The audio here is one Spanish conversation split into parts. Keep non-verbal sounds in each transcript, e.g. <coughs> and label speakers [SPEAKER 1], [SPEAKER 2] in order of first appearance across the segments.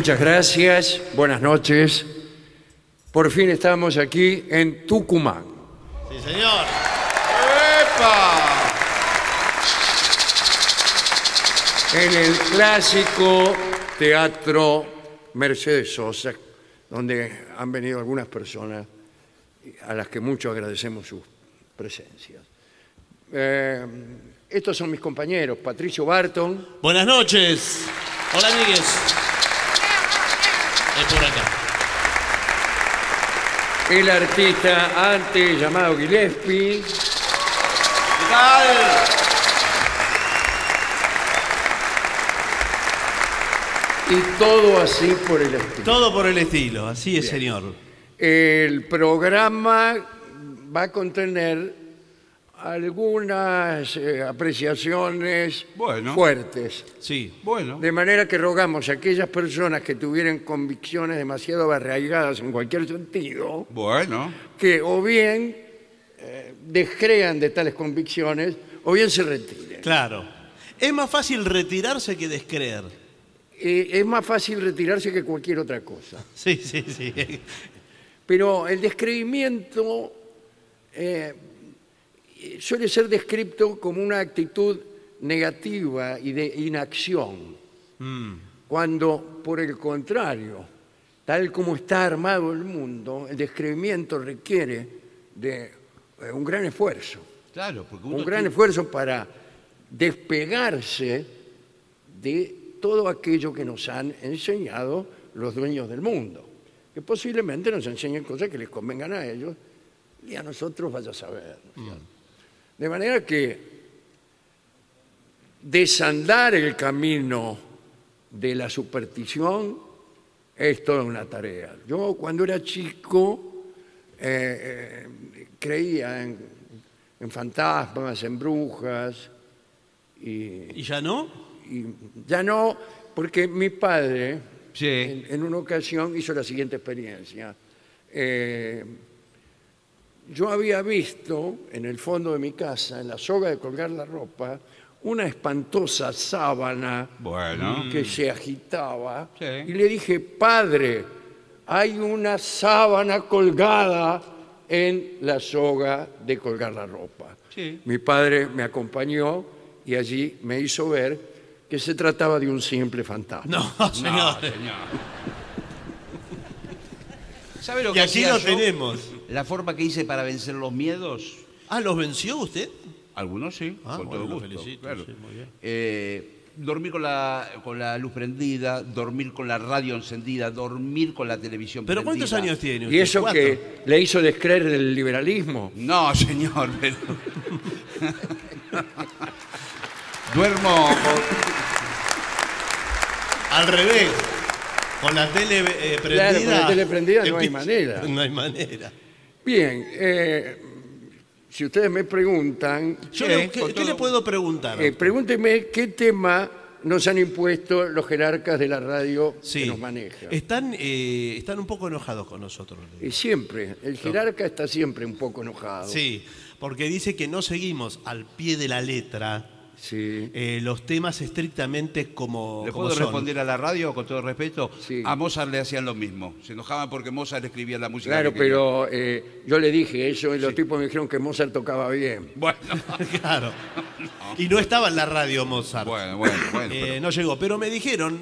[SPEAKER 1] Muchas gracias, buenas noches. Por fin estamos aquí en Tucumán.
[SPEAKER 2] Sí, señor.
[SPEAKER 1] En el clásico Teatro Mercedes Sosa, donde han venido algunas personas a las que mucho agradecemos sus presencias. Eh, estos son mis compañeros, Patricio Barton,
[SPEAKER 2] Buenas noches. Hola, amigues. Es por acá.
[SPEAKER 1] el artista antes llamado Gillespie,
[SPEAKER 2] ¿Qué tal?
[SPEAKER 1] y todo así por el estilo.
[SPEAKER 2] Todo por el estilo, así es, señor.
[SPEAKER 1] El programa va a contener algunas eh, apreciaciones
[SPEAKER 3] Bueno.
[SPEAKER 1] fuertes.
[SPEAKER 2] Sí.
[SPEAKER 3] Bueno,
[SPEAKER 1] De manera que rogamos a aquellas personas que tuvieran convicciones demasiado arraigadas en cualquier sentido,
[SPEAKER 3] bueno.
[SPEAKER 1] que o bien eh, descrean de tales convicciones o bien se retiren.
[SPEAKER 2] Claro. Es más fácil retirarse que descreer.
[SPEAKER 1] Eh, es más fácil retirarse que cualquier otra cosa.
[SPEAKER 2] Sí, sí, sí.
[SPEAKER 1] Pero el descreimiento eh, suele ser descrito como una actitud negativa y de inacción,
[SPEAKER 2] Mm.
[SPEAKER 1] cuando por el contrario, tal como está armado el mundo, el descreimiento requiere de eh, un gran esfuerzo,
[SPEAKER 3] Claro, porque uno
[SPEAKER 1] un gran
[SPEAKER 3] tiene-
[SPEAKER 1] esfuerzo para despegarse de todo aquello que nos han enseñado los dueños del mundo, que posiblemente nos enseñen cosas que les convengan a ellos y a nosotros vaya a saber. De manera que desandar el camino de la superstición es toda una tarea. Yo cuando era chico eh, eh, creía en, en fantasmas, en brujas, y,
[SPEAKER 2] ¿Y ya no?
[SPEAKER 1] y ya no, porque mi padre
[SPEAKER 3] Sí.
[SPEAKER 1] en, en una ocasión hizo la siguiente experiencia. Eh, yo había visto en el fondo de mi casa, en la soga de colgar la ropa, una espantosa sábana
[SPEAKER 3] Bueno.
[SPEAKER 1] que se agitaba
[SPEAKER 3] Sí.
[SPEAKER 1] y le dije, padre, hay una sábana colgada en la soga de colgar la ropa.
[SPEAKER 3] Sí.
[SPEAKER 1] Mi padre me acompañó y allí me hizo ver que se trataba de un simple fantasma.
[SPEAKER 2] No, <laughs> señor.
[SPEAKER 3] ¿Sabe lo
[SPEAKER 2] y
[SPEAKER 3] que
[SPEAKER 2] aquí
[SPEAKER 3] hacía
[SPEAKER 2] lo
[SPEAKER 3] yo?
[SPEAKER 2] tenemos.
[SPEAKER 3] La forma que hice para vencer los miedos.
[SPEAKER 2] Ah, ¿los venció usted?
[SPEAKER 3] Algunos sí,
[SPEAKER 2] Ah,
[SPEAKER 3] con
[SPEAKER 2] bueno,
[SPEAKER 3] todo gusto.
[SPEAKER 2] felicito,
[SPEAKER 3] claro.
[SPEAKER 2] sí, muy bien.
[SPEAKER 3] Eh, dormir con la, con la luz prendida, dormir con la radio encendida, dormir con la televisión
[SPEAKER 2] ¿Pero
[SPEAKER 3] prendida.
[SPEAKER 2] cuántos años tiene usted?
[SPEAKER 1] ¿Y eso
[SPEAKER 2] ¿Cuatro?
[SPEAKER 1] que le hizo descreer en el liberalismo?
[SPEAKER 3] No, señor, pero... <laughs> Duermo con-
[SPEAKER 2] Al revés. Con la tele eh, prendida.
[SPEAKER 1] Claro, con la tele prendida no hay manera. <laughs>
[SPEAKER 2] No hay manera.
[SPEAKER 1] Bien, eh, si ustedes me preguntan,
[SPEAKER 2] Yo le- ¿qué, qué le puedo preguntar?
[SPEAKER 1] eh, pregúntenme qué tema nos han impuesto los jerarcas de la radio que nos manejan.
[SPEAKER 2] Están, eh, están un poco enojados con nosotros. le digo.
[SPEAKER 1] Y siempre, el jerarca está siempre un poco enojado.
[SPEAKER 2] Sí, porque dice que no seguimos al pie de la letra
[SPEAKER 1] Sí.
[SPEAKER 2] eh, los temas estrictamente como,
[SPEAKER 3] ¿Le
[SPEAKER 2] como
[SPEAKER 3] puedo
[SPEAKER 2] son.
[SPEAKER 3] responder a la radio con todo respeto?
[SPEAKER 1] Sí.
[SPEAKER 3] A Mozart le hacían lo mismo. Se enojaban porque Mozart escribía la música.
[SPEAKER 1] Claro,
[SPEAKER 3] que
[SPEAKER 1] pero eh, yo le dije eso y los tipos me dijeron que Mozart tocaba bien.
[SPEAKER 3] Bueno, <laughs>
[SPEAKER 2] Claro. Y no estaba en la radio Mozart.
[SPEAKER 3] bueno, bueno. bueno
[SPEAKER 2] Eh,
[SPEAKER 3] pero-
[SPEAKER 2] no llegó, pero me dijeron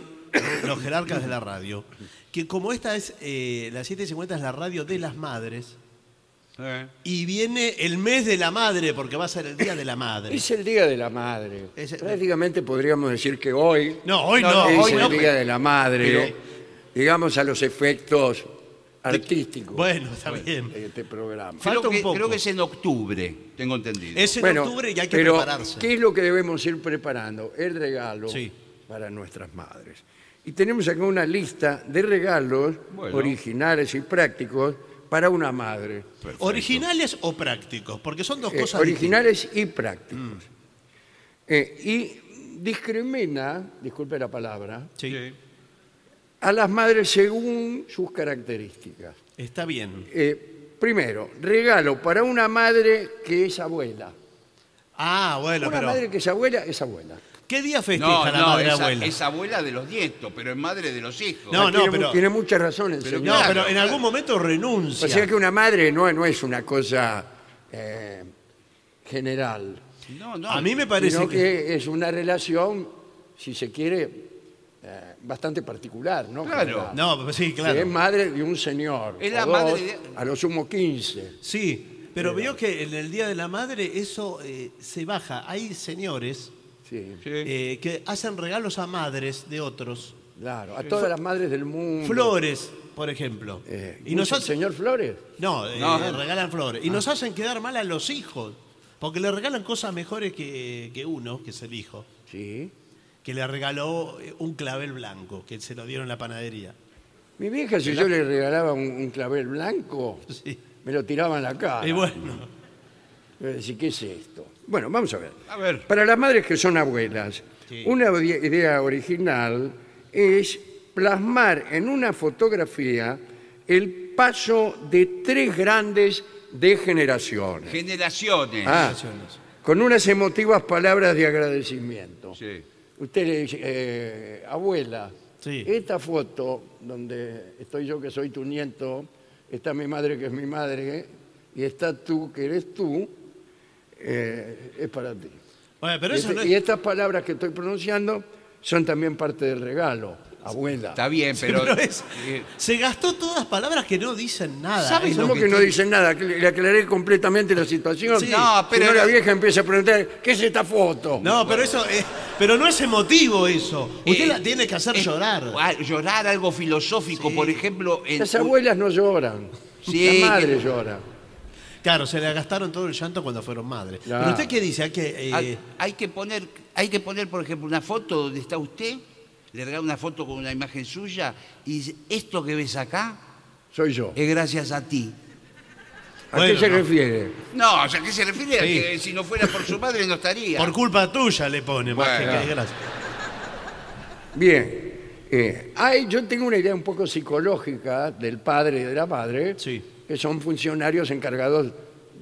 [SPEAKER 2] los jerarcas de la radio que como esta es, eh, la 750 es la radio de las madres, y viene el mes de la madre, porque va a ser el día de la madre.
[SPEAKER 1] Es el Día de la Madre.
[SPEAKER 2] Es el-
[SPEAKER 1] Prácticamente podríamos decir que hoy
[SPEAKER 2] No, hoy no,
[SPEAKER 1] es
[SPEAKER 2] hoy
[SPEAKER 1] el
[SPEAKER 2] no.
[SPEAKER 1] Día de la Madre.
[SPEAKER 2] pero-
[SPEAKER 1] digamos a los efectos artístico
[SPEAKER 2] Bueno, está bien.
[SPEAKER 1] de este programa.
[SPEAKER 2] Falta
[SPEAKER 3] Creo
[SPEAKER 2] un
[SPEAKER 3] que,
[SPEAKER 2] poco.
[SPEAKER 3] creo que es en octubre, tengo entendido.
[SPEAKER 2] Es en
[SPEAKER 1] Bueno,
[SPEAKER 2] octubre y hay que
[SPEAKER 1] pero
[SPEAKER 2] prepararse.
[SPEAKER 1] ¿qué es lo que debemos ir preparando? El regalo
[SPEAKER 2] Sí.
[SPEAKER 1] para nuestras madres. Y tenemos acá una lista de regalos
[SPEAKER 3] Bueno.
[SPEAKER 1] originales y prácticos para una madre.
[SPEAKER 2] ¿Originales o prácticos? Porque son dos
[SPEAKER 1] Eh,
[SPEAKER 2] cosas
[SPEAKER 1] originales y prácticos. Eh, y discrimina, disculpe la palabra.
[SPEAKER 2] Sí.
[SPEAKER 1] a las madres según sus características.
[SPEAKER 2] Está bien.
[SPEAKER 1] Eh, primero, regalo para una madre que es abuela.
[SPEAKER 2] Ah, bueno,
[SPEAKER 1] una
[SPEAKER 2] pero.
[SPEAKER 1] madre que es abuela es abuela.
[SPEAKER 2] ¿Qué día festeja
[SPEAKER 3] No,
[SPEAKER 2] la
[SPEAKER 3] no,
[SPEAKER 2] madre
[SPEAKER 3] es,
[SPEAKER 2] abuela?
[SPEAKER 3] es abuela de los nietos, pero es madre de los hijos.
[SPEAKER 2] No,
[SPEAKER 1] Ah, tiene,
[SPEAKER 2] pero-
[SPEAKER 1] mu- tiene muchas razones.
[SPEAKER 3] Pero
[SPEAKER 1] señor.
[SPEAKER 2] No,
[SPEAKER 3] Claro,
[SPEAKER 2] pero en
[SPEAKER 3] claro.
[SPEAKER 2] algún momento renuncia.
[SPEAKER 1] O sea que una madre no, no es una cosa eh, general,
[SPEAKER 3] No, no.
[SPEAKER 2] A mí me parece
[SPEAKER 1] sino
[SPEAKER 2] que...
[SPEAKER 1] que es una relación, si se quiere, eh, bastante particular, ¿no?
[SPEAKER 3] Claro.
[SPEAKER 1] General.
[SPEAKER 2] No, pues sí,
[SPEAKER 1] Que
[SPEAKER 2] claro.
[SPEAKER 1] es madre de un señor.
[SPEAKER 3] Es
[SPEAKER 1] o
[SPEAKER 3] la
[SPEAKER 1] dos,
[SPEAKER 3] madre de-
[SPEAKER 1] A lo sumo 15.
[SPEAKER 2] Sí, pero veo que en el Día de la Madre eso eh, se baja. Hay señores
[SPEAKER 1] Sí,
[SPEAKER 3] Sí.
[SPEAKER 2] eh, que hacen regalos a madres de otros.
[SPEAKER 1] claro. A todas las madres del mundo.
[SPEAKER 2] Flores, por ejemplo.
[SPEAKER 1] Eh,
[SPEAKER 2] y nos
[SPEAKER 1] ¿mucho
[SPEAKER 2] hacen...
[SPEAKER 1] ¿Señor Flores?
[SPEAKER 2] No, eh,
[SPEAKER 3] No.
[SPEAKER 2] regalan flores. Y nos hacen quedar mal a los hijos. Porque le regalan cosas mejores que, que uno, que es el hijo.
[SPEAKER 1] Sí.
[SPEAKER 2] Que le regaló eh, un clavel blanco, que se lo dieron en la panadería.
[SPEAKER 1] Mi vieja, si yo le regalaba un, un clavel blanco,
[SPEAKER 2] Sí.
[SPEAKER 1] me lo tiraba en la cara.
[SPEAKER 2] Y bueno,
[SPEAKER 1] decir, ¿qué es esto? Bueno, vamos a ver.
[SPEAKER 3] A ver.
[SPEAKER 1] Para las madres que son abuelas,
[SPEAKER 2] Sí.
[SPEAKER 1] una ide- idea original es plasmar en una fotografía el paso de tres grandes degeneraciones.
[SPEAKER 3] Generaciones.
[SPEAKER 1] Ah, con unas emotivas palabras de agradecimiento.
[SPEAKER 3] Sí.
[SPEAKER 1] Usted le dice, eh, abuela,
[SPEAKER 2] Sí.
[SPEAKER 1] esta foto donde estoy yo que soy tu nieto, está mi madre que es mi madre, y está tú que eres tú, eh, es para ti.
[SPEAKER 2] Bueno, pero
[SPEAKER 1] y,
[SPEAKER 2] eso
[SPEAKER 1] este-
[SPEAKER 2] no
[SPEAKER 1] y
[SPEAKER 2] es...
[SPEAKER 1] estas palabras que estoy pronunciando son también parte del regalo, abuela.
[SPEAKER 3] Está bien, pero.
[SPEAKER 2] pero es-
[SPEAKER 3] eh,
[SPEAKER 2] Se gastó todas palabras que no dicen nada.
[SPEAKER 3] ¿Sabes lo
[SPEAKER 1] ¿Cómo
[SPEAKER 3] que
[SPEAKER 1] que no dicen nada? Le aclaré completamente la situación.
[SPEAKER 2] Sí.
[SPEAKER 3] No, pero-
[SPEAKER 1] Si no, la vieja empieza a preguntar, ¿qué es esta foto?
[SPEAKER 2] No, pero eso es, pero no es emotivo eso. Usted
[SPEAKER 3] eh,
[SPEAKER 2] la tiene que hacer llorar.
[SPEAKER 3] ah, Llorar algo filosófico,
[SPEAKER 2] Sí.
[SPEAKER 3] por ejemplo. en-
[SPEAKER 1] Las abuelas no lloran.
[SPEAKER 3] Sí,
[SPEAKER 1] la madre
[SPEAKER 3] que-
[SPEAKER 1] llora.
[SPEAKER 2] Claro, se le gastaron todo el llanto cuando fueron madres.
[SPEAKER 1] Claro.
[SPEAKER 2] Pero usted qué dice, hay que eh,
[SPEAKER 3] Hay, hay que poner, hay que poner, por ejemplo, una foto donde está usted, le regala una foto con una imagen suya y dice, esto que ves acá
[SPEAKER 1] Soy yo.
[SPEAKER 3] es gracias a ti.
[SPEAKER 1] ¿A
[SPEAKER 2] Bueno,
[SPEAKER 1] qué se
[SPEAKER 2] no.
[SPEAKER 1] refiere?
[SPEAKER 3] No, o sea, ¿qué se refiere? A
[SPEAKER 2] Sí.
[SPEAKER 3] que si no fuera por su madre no estaría.
[SPEAKER 2] por culpa tuya le pone, más que,
[SPEAKER 3] Bueno.
[SPEAKER 2] que gracias.
[SPEAKER 1] Bien. Eh, hay, yo tengo una idea un poco psicológica del padre y de la madre,
[SPEAKER 2] Sí.
[SPEAKER 1] Que son funcionarios encargados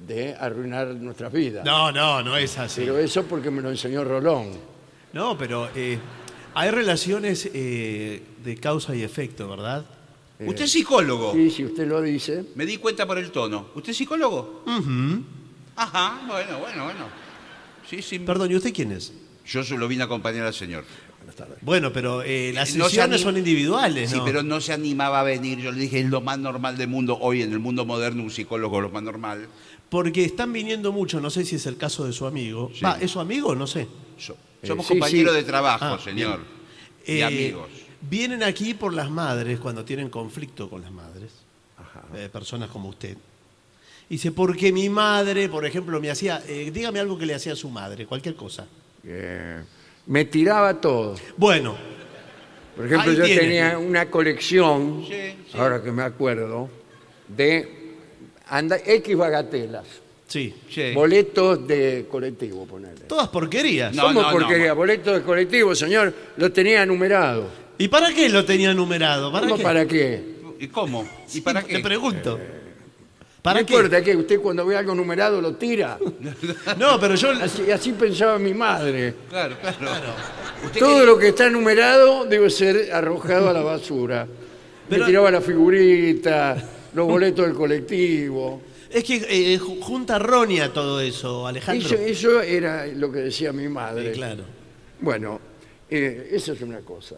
[SPEAKER 1] de arruinar nuestras vidas.
[SPEAKER 2] No, no, no es así.
[SPEAKER 1] Pero eso porque me lo enseñó Rolón.
[SPEAKER 2] No, pero eh, hay relaciones eh, de causa y efecto, ¿verdad?
[SPEAKER 3] Usted es psicólogo.
[SPEAKER 1] Sí, si usted lo dice.
[SPEAKER 3] Me di cuenta por el tono. ¿Usted es psicólogo?
[SPEAKER 2] Ujú.
[SPEAKER 3] Ajá, bueno, bueno, bueno. Sí, sí.
[SPEAKER 2] Perdón, ¿y usted quién es?
[SPEAKER 3] Yo solo vine a acompañar al señor.
[SPEAKER 2] Bueno, pero eh, las
[SPEAKER 3] No se
[SPEAKER 2] sesiones
[SPEAKER 3] anim-
[SPEAKER 2] son individuales,
[SPEAKER 3] Sí, pero no se animaba a venir. Yo le dije, es lo más normal del mundo. Hoy, en el mundo moderno, un psicólogo es lo más normal.
[SPEAKER 2] Porque están viniendo mucho, no sé si es el caso de su amigo.
[SPEAKER 3] Sí.
[SPEAKER 2] Va, ¿es su amigo? No sé.
[SPEAKER 3] So-
[SPEAKER 1] Eh,
[SPEAKER 3] somos
[SPEAKER 1] sí,
[SPEAKER 3] compañeros
[SPEAKER 1] sí.
[SPEAKER 3] de trabajo,
[SPEAKER 2] Ah,
[SPEAKER 3] señor. Y
[SPEAKER 2] Eh,
[SPEAKER 3] amigos.
[SPEAKER 2] Vienen aquí por las madres, cuando tienen conflicto con las madres, eh, personas como usted. Y dice, porque mi madre, por ejemplo, me hacía, eh, dígame algo que le hacía a su madre, cualquier cosa.
[SPEAKER 1] Eh, me tiraba todo.
[SPEAKER 2] Bueno,
[SPEAKER 1] Por ejemplo,
[SPEAKER 2] Ahí
[SPEAKER 1] yo
[SPEAKER 2] tiene.
[SPEAKER 1] tenía una colección,
[SPEAKER 3] Sí, sí.
[SPEAKER 1] ahora que me acuerdo, de anda, X bagatelas.
[SPEAKER 2] sí.
[SPEAKER 3] Sí.
[SPEAKER 1] Boletos de colectivo, ponerle.
[SPEAKER 2] Todas porquerías.
[SPEAKER 3] No,
[SPEAKER 1] ¿Cómo
[SPEAKER 3] no,
[SPEAKER 1] porquería?
[SPEAKER 3] no.
[SPEAKER 1] Boletos de colectivo, señor, lo tenía numerado.
[SPEAKER 2] ¿Y para qué lo tenía numerado? ¿Para
[SPEAKER 1] ¿Cómo
[SPEAKER 2] qué?
[SPEAKER 1] para qué?
[SPEAKER 3] ¿Y cómo? ¿Y
[SPEAKER 2] Sí,
[SPEAKER 3] para
[SPEAKER 2] Te
[SPEAKER 3] qué?
[SPEAKER 2] pregunto.
[SPEAKER 1] ¿No
[SPEAKER 2] ¿Para qué?
[SPEAKER 1] importa que usted cuando ve algo numerado lo tira? <laughs>
[SPEAKER 2] No, pero yo...
[SPEAKER 1] Así, así pensaba mi madre.
[SPEAKER 3] Claro, claro. Usted
[SPEAKER 1] Todo lo que está numerado debe ser arrojado a la basura.
[SPEAKER 2] Pero-
[SPEAKER 1] Me tiraba la figurita, los boletos del colectivo.
[SPEAKER 2] Es que eh, ju- junta Ronia todo eso, Alejandro.
[SPEAKER 1] Eso, eso era lo que decía mi madre.
[SPEAKER 2] Sí, claro.
[SPEAKER 1] Bueno, eh, eso es una cosa.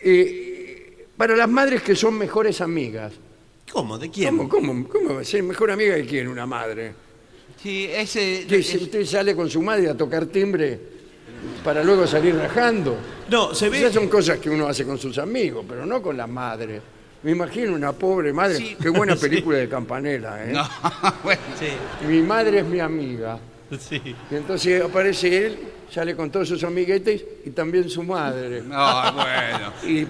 [SPEAKER 1] Eh, para las madres que son mejores amigas,
[SPEAKER 2] ¿Cómo? ¿De quién?
[SPEAKER 1] ¿cómo, cómo, cómo va a ser mejor amiga de quién una madre?
[SPEAKER 3] Sí, ese...
[SPEAKER 1] Que si usted sale con su madre a tocar timbre para luego salir rajando.
[SPEAKER 2] No, se ve...
[SPEAKER 1] Esas son cosas que uno hace con sus amigos, pero no con la madre. Me imagino una pobre madre.
[SPEAKER 3] Sí.
[SPEAKER 1] Qué buena <laughs> película de Campanella, ¿eh?
[SPEAKER 3] No, <laughs> bueno.
[SPEAKER 2] Sí,
[SPEAKER 1] Mi madre es mi amiga.
[SPEAKER 2] sí.
[SPEAKER 1] Y entonces aparece él, sale con todos sus amiguetes y también su madre.
[SPEAKER 3] No, bueno.
[SPEAKER 1] Y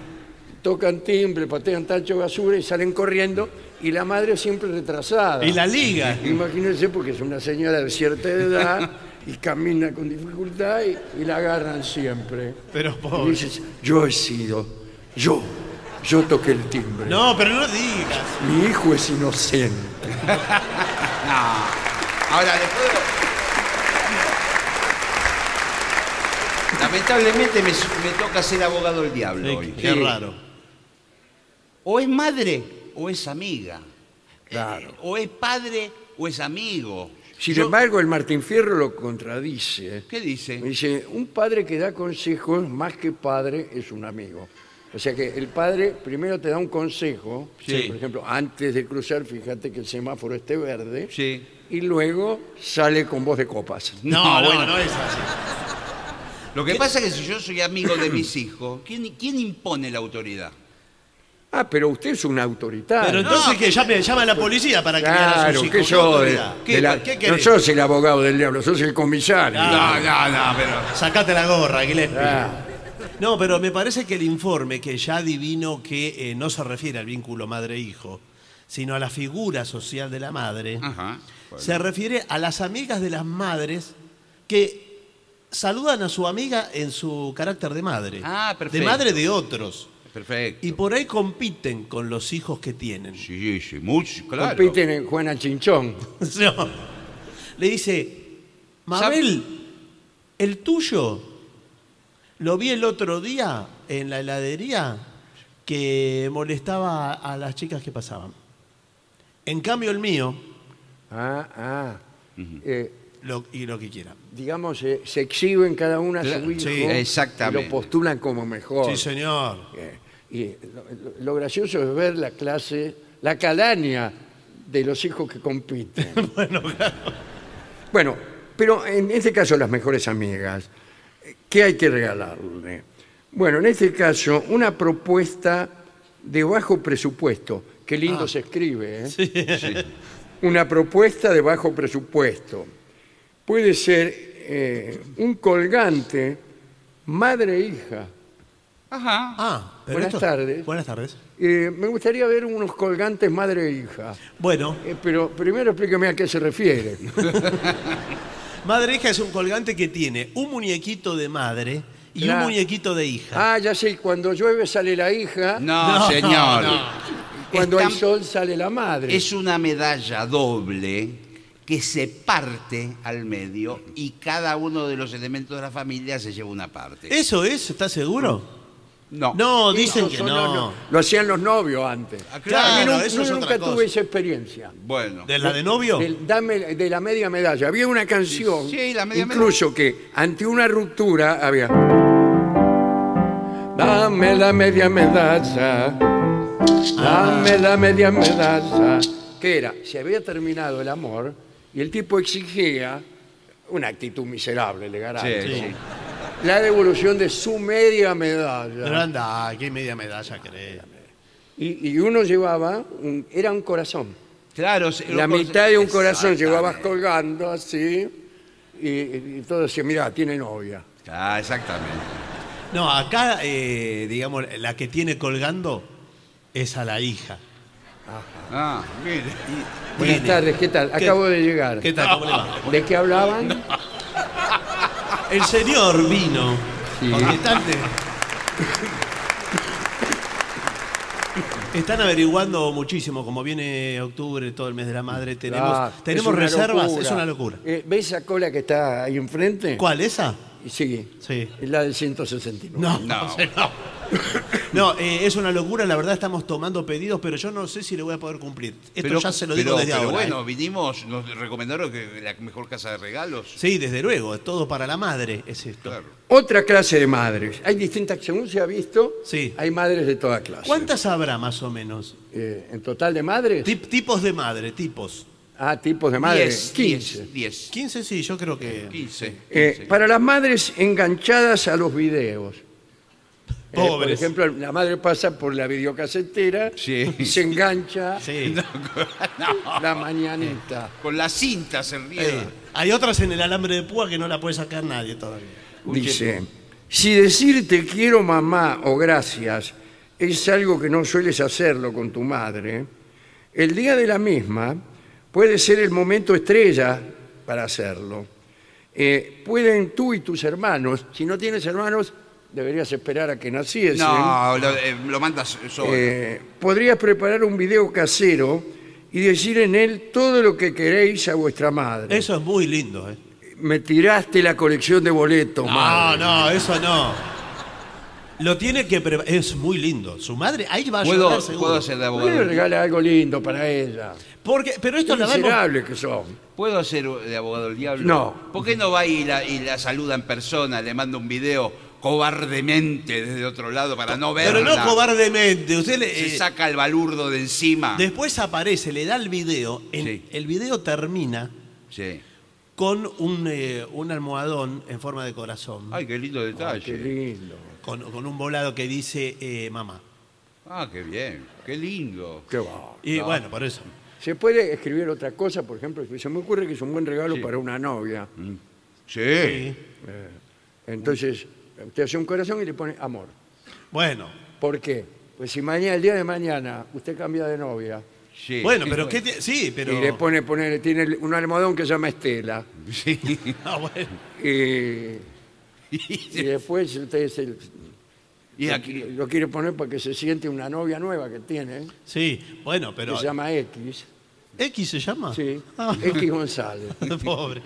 [SPEAKER 1] tocan timbre, patean tacho de basura y salen corriendo y la madre siempre retrasada.
[SPEAKER 2] Y la liga.
[SPEAKER 1] Imagínense porque es una señora de cierta edad y camina con dificultad y, y la agarran siempre.
[SPEAKER 2] Pero
[SPEAKER 1] Y
[SPEAKER 2] pobre.
[SPEAKER 1] dices, yo he sido, yo, yo toqué el timbre.
[SPEAKER 2] No, pero no digas.
[SPEAKER 1] Mi hijo es inocente. <laughs>
[SPEAKER 3] Ahora, ¿le puedo...? Lamentablemente me, me toca ser abogado del diablo
[SPEAKER 2] Sí,
[SPEAKER 3] hoy.
[SPEAKER 2] qué
[SPEAKER 1] Sí.
[SPEAKER 2] raro.
[SPEAKER 3] O es madre o es amiga.
[SPEAKER 1] Claro.
[SPEAKER 3] Eh, o es padre o es amigo.
[SPEAKER 1] Sin
[SPEAKER 3] Yo-
[SPEAKER 1] embargo, el Martín Fierro lo contradice.
[SPEAKER 3] ¿Qué dice?
[SPEAKER 1] Dice, un padre que da consejos más que padre es un amigo. O sea que el padre primero te da un consejo,
[SPEAKER 3] Sí.
[SPEAKER 1] por ejemplo, antes de cruzar, fíjate que el semáforo esté verde,
[SPEAKER 3] Sí.
[SPEAKER 1] y luego sale con voz de copas.
[SPEAKER 2] No, no,
[SPEAKER 3] bueno.
[SPEAKER 2] no es así.
[SPEAKER 3] Lo que pasa es que si yo soy amigo de <clears throat> mis hijos, ¿quién, quién impone la autoridad?
[SPEAKER 1] Ah, pero usted es un autoritario.
[SPEAKER 2] Pero entonces que llame, llama a la policía para que vean a
[SPEAKER 1] claro,
[SPEAKER 2] sus
[SPEAKER 1] que
[SPEAKER 2] hijos. ¿Qué
[SPEAKER 1] yo de,
[SPEAKER 2] autoridad?
[SPEAKER 1] de
[SPEAKER 2] ¿Qué,
[SPEAKER 1] la-
[SPEAKER 2] qué
[SPEAKER 1] no
[SPEAKER 2] querés?
[SPEAKER 1] sos el abogado del diablo, sos el comisario.
[SPEAKER 3] No, no, no, pero...
[SPEAKER 2] Sacate la gorra, Gillespie.
[SPEAKER 1] Ah,
[SPEAKER 2] No, pero me parece que el informe, que ya adivino que eh, no se refiere al vínculo madre-hijo, sino a la figura social de la madre,
[SPEAKER 3] Ajá.
[SPEAKER 2] se refiere a las amigas de las madres que saludan a su amiga en su carácter de madre.
[SPEAKER 3] Ah,
[SPEAKER 2] De
[SPEAKER 3] perfecto.
[SPEAKER 2] madre de otros.
[SPEAKER 3] Perfecto.
[SPEAKER 2] Y por ahí compiten con los hijos que tienen.
[SPEAKER 3] Sí, sí, mucho, claro.
[SPEAKER 1] compiten en Juana Chinchón. <laughs>
[SPEAKER 2] No. Le dice, Mabel, el tuyo lo vi el otro día en la heladería que molestaba a las chicas que pasaban. En cambio el mío,
[SPEAKER 1] Ah, ah. Eh,
[SPEAKER 2] lo, y lo que quiera.
[SPEAKER 1] digamos, eh, se exhiben cada una a su
[SPEAKER 3] Claro,
[SPEAKER 1] hijo
[SPEAKER 2] sí,
[SPEAKER 3] exactamente.
[SPEAKER 1] y lo postulan como mejor.
[SPEAKER 2] Sí, señor.
[SPEAKER 1] Eh, y lo, gracioso es ver la clase, la calaña de los hijos que compiten. <laughs>
[SPEAKER 2] bueno, claro.
[SPEAKER 1] Bueno, pero en este caso las mejores amigas, ¿qué hay que regalarle? Bueno, en este caso, una propuesta de bajo presupuesto. Qué lindo se escribe, ¿eh? Una propuesta de bajo presupuesto. Puede ser eh, un colgante madre-hija.
[SPEAKER 3] Ajá.
[SPEAKER 2] Ah, pero
[SPEAKER 1] Buenas
[SPEAKER 2] esto-
[SPEAKER 1] tardes.
[SPEAKER 2] Buenas tardes.
[SPEAKER 1] Eh, me gustaría ver unos colgantes madre-hija.
[SPEAKER 2] Bueno,
[SPEAKER 1] Eh, pero primero explíqueme a qué se refiere. <laughs>
[SPEAKER 2] madre hija es un colgante que tiene un muñequito de madre y
[SPEAKER 1] Claro.
[SPEAKER 2] un muñequito de hija.
[SPEAKER 1] Ah, ya sé, cuando llueve sale la hija,
[SPEAKER 3] No,
[SPEAKER 2] No,
[SPEAKER 3] señor.
[SPEAKER 2] no.
[SPEAKER 1] cuando hay sol sale la madre.
[SPEAKER 3] Es una medalla doble que se parte al medio y cada uno de los elementos de la familia se lleva una parte.
[SPEAKER 2] ¿Eso es? ¿Estás seguro?
[SPEAKER 3] No.
[SPEAKER 2] No, dicen que no.
[SPEAKER 1] Lo hacían los novios antes.
[SPEAKER 3] Ah,
[SPEAKER 2] claro, eso es
[SPEAKER 1] nunca
[SPEAKER 2] otra
[SPEAKER 1] tuve
[SPEAKER 2] cosa.
[SPEAKER 1] esa experiencia.
[SPEAKER 3] Bueno.
[SPEAKER 2] ¿De la de novio?
[SPEAKER 1] Del- dame, de la media medalla. Había una canción,
[SPEAKER 3] Sí, la media
[SPEAKER 1] incluso que ante una ruptura había. Dame la media medalla, dame la media medalla. ¿Qué era? Se había terminado el amor y el tipo exigía una actitud miserable, le garanto,
[SPEAKER 3] Sí, sí.
[SPEAKER 1] La devolución de su media
[SPEAKER 2] Pero
[SPEAKER 1] medalla.
[SPEAKER 2] anda, ¿qué media medalla querés?
[SPEAKER 1] Y, y uno llevaba, un- era un corazón.
[SPEAKER 3] Claro, se-
[SPEAKER 1] La mitad de un corazón
[SPEAKER 3] Exactamente.
[SPEAKER 1] llevabas colgando así y, y todo decía, mira, tiene novia.
[SPEAKER 3] Ah, exactamente.
[SPEAKER 2] No, acá, eh, digamos, la que tiene colgando es a la hija.
[SPEAKER 3] Ah, mire.
[SPEAKER 1] Buenas
[SPEAKER 2] Tiene.
[SPEAKER 1] tardes, ¿qué tal?
[SPEAKER 2] ¿Qué-
[SPEAKER 1] Acabo de llegar.
[SPEAKER 2] ¿Qué tal? ¿Cómo le va?
[SPEAKER 1] ¿De qué hablaban?
[SPEAKER 2] El señor vino.
[SPEAKER 1] Sí.
[SPEAKER 2] Porque están, están averiguando muchísimo, como viene octubre, todo el mes de la madre, tenemos,
[SPEAKER 1] Ah,
[SPEAKER 2] tenemos
[SPEAKER 1] es una
[SPEAKER 2] reservas,
[SPEAKER 1] locura.
[SPEAKER 2] es una locura.
[SPEAKER 1] Eh, ¿Ves esa cola que está ahí enfrente?
[SPEAKER 2] ¿Cuál, esa?
[SPEAKER 1] Sí,
[SPEAKER 2] Sí.
[SPEAKER 1] es la del 169.
[SPEAKER 2] No,
[SPEAKER 3] No.
[SPEAKER 2] no. <coughs> no. Eh, es una locura, la verdad estamos tomando pedidos, pero yo no sé si le voy a poder cumplir. Esto ya se lo digo
[SPEAKER 3] pero-
[SPEAKER 2] desde
[SPEAKER 3] pero
[SPEAKER 2] ahora.
[SPEAKER 3] bueno,
[SPEAKER 2] ¿eh?
[SPEAKER 3] vinimos, nos recomendaron que la mejor casa de regalos.
[SPEAKER 2] Sí, desde luego, todo para la madre es esto.
[SPEAKER 3] Claro.
[SPEAKER 1] Otra clase de madres. Hay distintas, según se ha visto,
[SPEAKER 2] Sí.
[SPEAKER 1] hay madres de toda clase.
[SPEAKER 2] ¿Cuántas habrá más o menos?
[SPEAKER 1] Eh, ¿En total de madres?
[SPEAKER 2] Tip- tipos de madre, tipos.
[SPEAKER 1] ah, tipos de madres. 15.
[SPEAKER 3] 10.
[SPEAKER 2] 15 sí, yo creo que...
[SPEAKER 3] 15.
[SPEAKER 1] Eh,
[SPEAKER 3] 15.
[SPEAKER 1] para las madres enganchadas a los videos. Eh, por
[SPEAKER 2] Pobres.
[SPEAKER 1] ejemplo, la madre pasa por la videocasetera
[SPEAKER 3] Sí.
[SPEAKER 1] y se engancha
[SPEAKER 2] Sí. <laughs>
[SPEAKER 1] la mañanita.
[SPEAKER 3] Con la cinta se ríe.
[SPEAKER 2] Eh, hay otras en el alambre de púa que no la puede sacar nadie todavía.
[SPEAKER 1] Dice, si decir te quiero mamá o gracias es algo que no sueles hacerlo con tu madre, el día de la misma puede ser el momento estrella para hacerlo. Eh, pueden tú y tus hermanos, si no tienes hermanos, deberías esperar a que naciesen.
[SPEAKER 3] No, lo, eh, lo mandas solo.
[SPEAKER 1] Eh, podrías preparar un video casero y decir en él todo lo que queréis a vuestra madre.
[SPEAKER 2] Eso es muy lindo, ¿eh?
[SPEAKER 1] Me tiraste la colección de boletos,
[SPEAKER 2] No,
[SPEAKER 1] madre.
[SPEAKER 2] no, eso no. Lo tiene que preparar. Es muy lindo. Su madre, ahí va a
[SPEAKER 3] ¿Puedo,
[SPEAKER 2] llorar seguro.
[SPEAKER 3] ¿Puedo hacer de
[SPEAKER 1] ¿Por qué no
[SPEAKER 3] abogado?
[SPEAKER 1] regala algo lindo para ella?
[SPEAKER 2] Porque, pero esto
[SPEAKER 1] Qué
[SPEAKER 2] la vemos.
[SPEAKER 1] miserables que son.
[SPEAKER 3] ¿Puedo ser de abogado del diablo?
[SPEAKER 1] No.
[SPEAKER 3] ¿Por qué no va y la, y la saluda en persona, le manda un video cobardemente desde otro lado para no verla?
[SPEAKER 2] Pero no cobardemente. Usted le,
[SPEAKER 3] Se
[SPEAKER 2] eh,
[SPEAKER 3] saca el balurdo de encima.
[SPEAKER 2] después aparece, le da el video. el-
[SPEAKER 3] Sí.
[SPEAKER 2] El video termina
[SPEAKER 3] Sí.
[SPEAKER 2] con un, eh, un almohadón en forma de corazón.
[SPEAKER 3] Ay, qué lindo detalle.
[SPEAKER 1] Qué lindo.
[SPEAKER 2] Con, con un volado que dice eh, mamá.
[SPEAKER 3] Ah, qué bien. Qué lindo.
[SPEAKER 1] Qué va.
[SPEAKER 2] Y
[SPEAKER 3] No.
[SPEAKER 2] bueno, por eso.
[SPEAKER 1] Se puede escribir otra cosa, por ejemplo, se me ocurre que es un buen regalo
[SPEAKER 3] Sí.
[SPEAKER 1] para una novia.
[SPEAKER 3] Sí.
[SPEAKER 2] Sí.
[SPEAKER 1] Entonces, usted hace un corazón y le pone amor.
[SPEAKER 2] Bueno.
[SPEAKER 1] ¿Por qué? Pues si mañana, el día de mañana, usted cambia de novia
[SPEAKER 3] Sí.
[SPEAKER 2] Bueno, pero ¿qué Sí, pero.
[SPEAKER 1] y le pone, pone, tiene un almohadón que se llama Estela.
[SPEAKER 3] Sí. <laughs>
[SPEAKER 2] Ah, bueno.
[SPEAKER 1] Y, <laughs> y después usted se-
[SPEAKER 3] Y
[SPEAKER 1] lo,
[SPEAKER 3] aquí.
[SPEAKER 1] lo quiere poner para que se siente una novia nueva que tiene,
[SPEAKER 2] Sí, bueno,
[SPEAKER 1] que
[SPEAKER 2] pero.
[SPEAKER 1] se llama X.
[SPEAKER 2] ¿X se llama?
[SPEAKER 1] Sí,
[SPEAKER 2] Ah,
[SPEAKER 1] X González. <laughs>
[SPEAKER 2] pobre.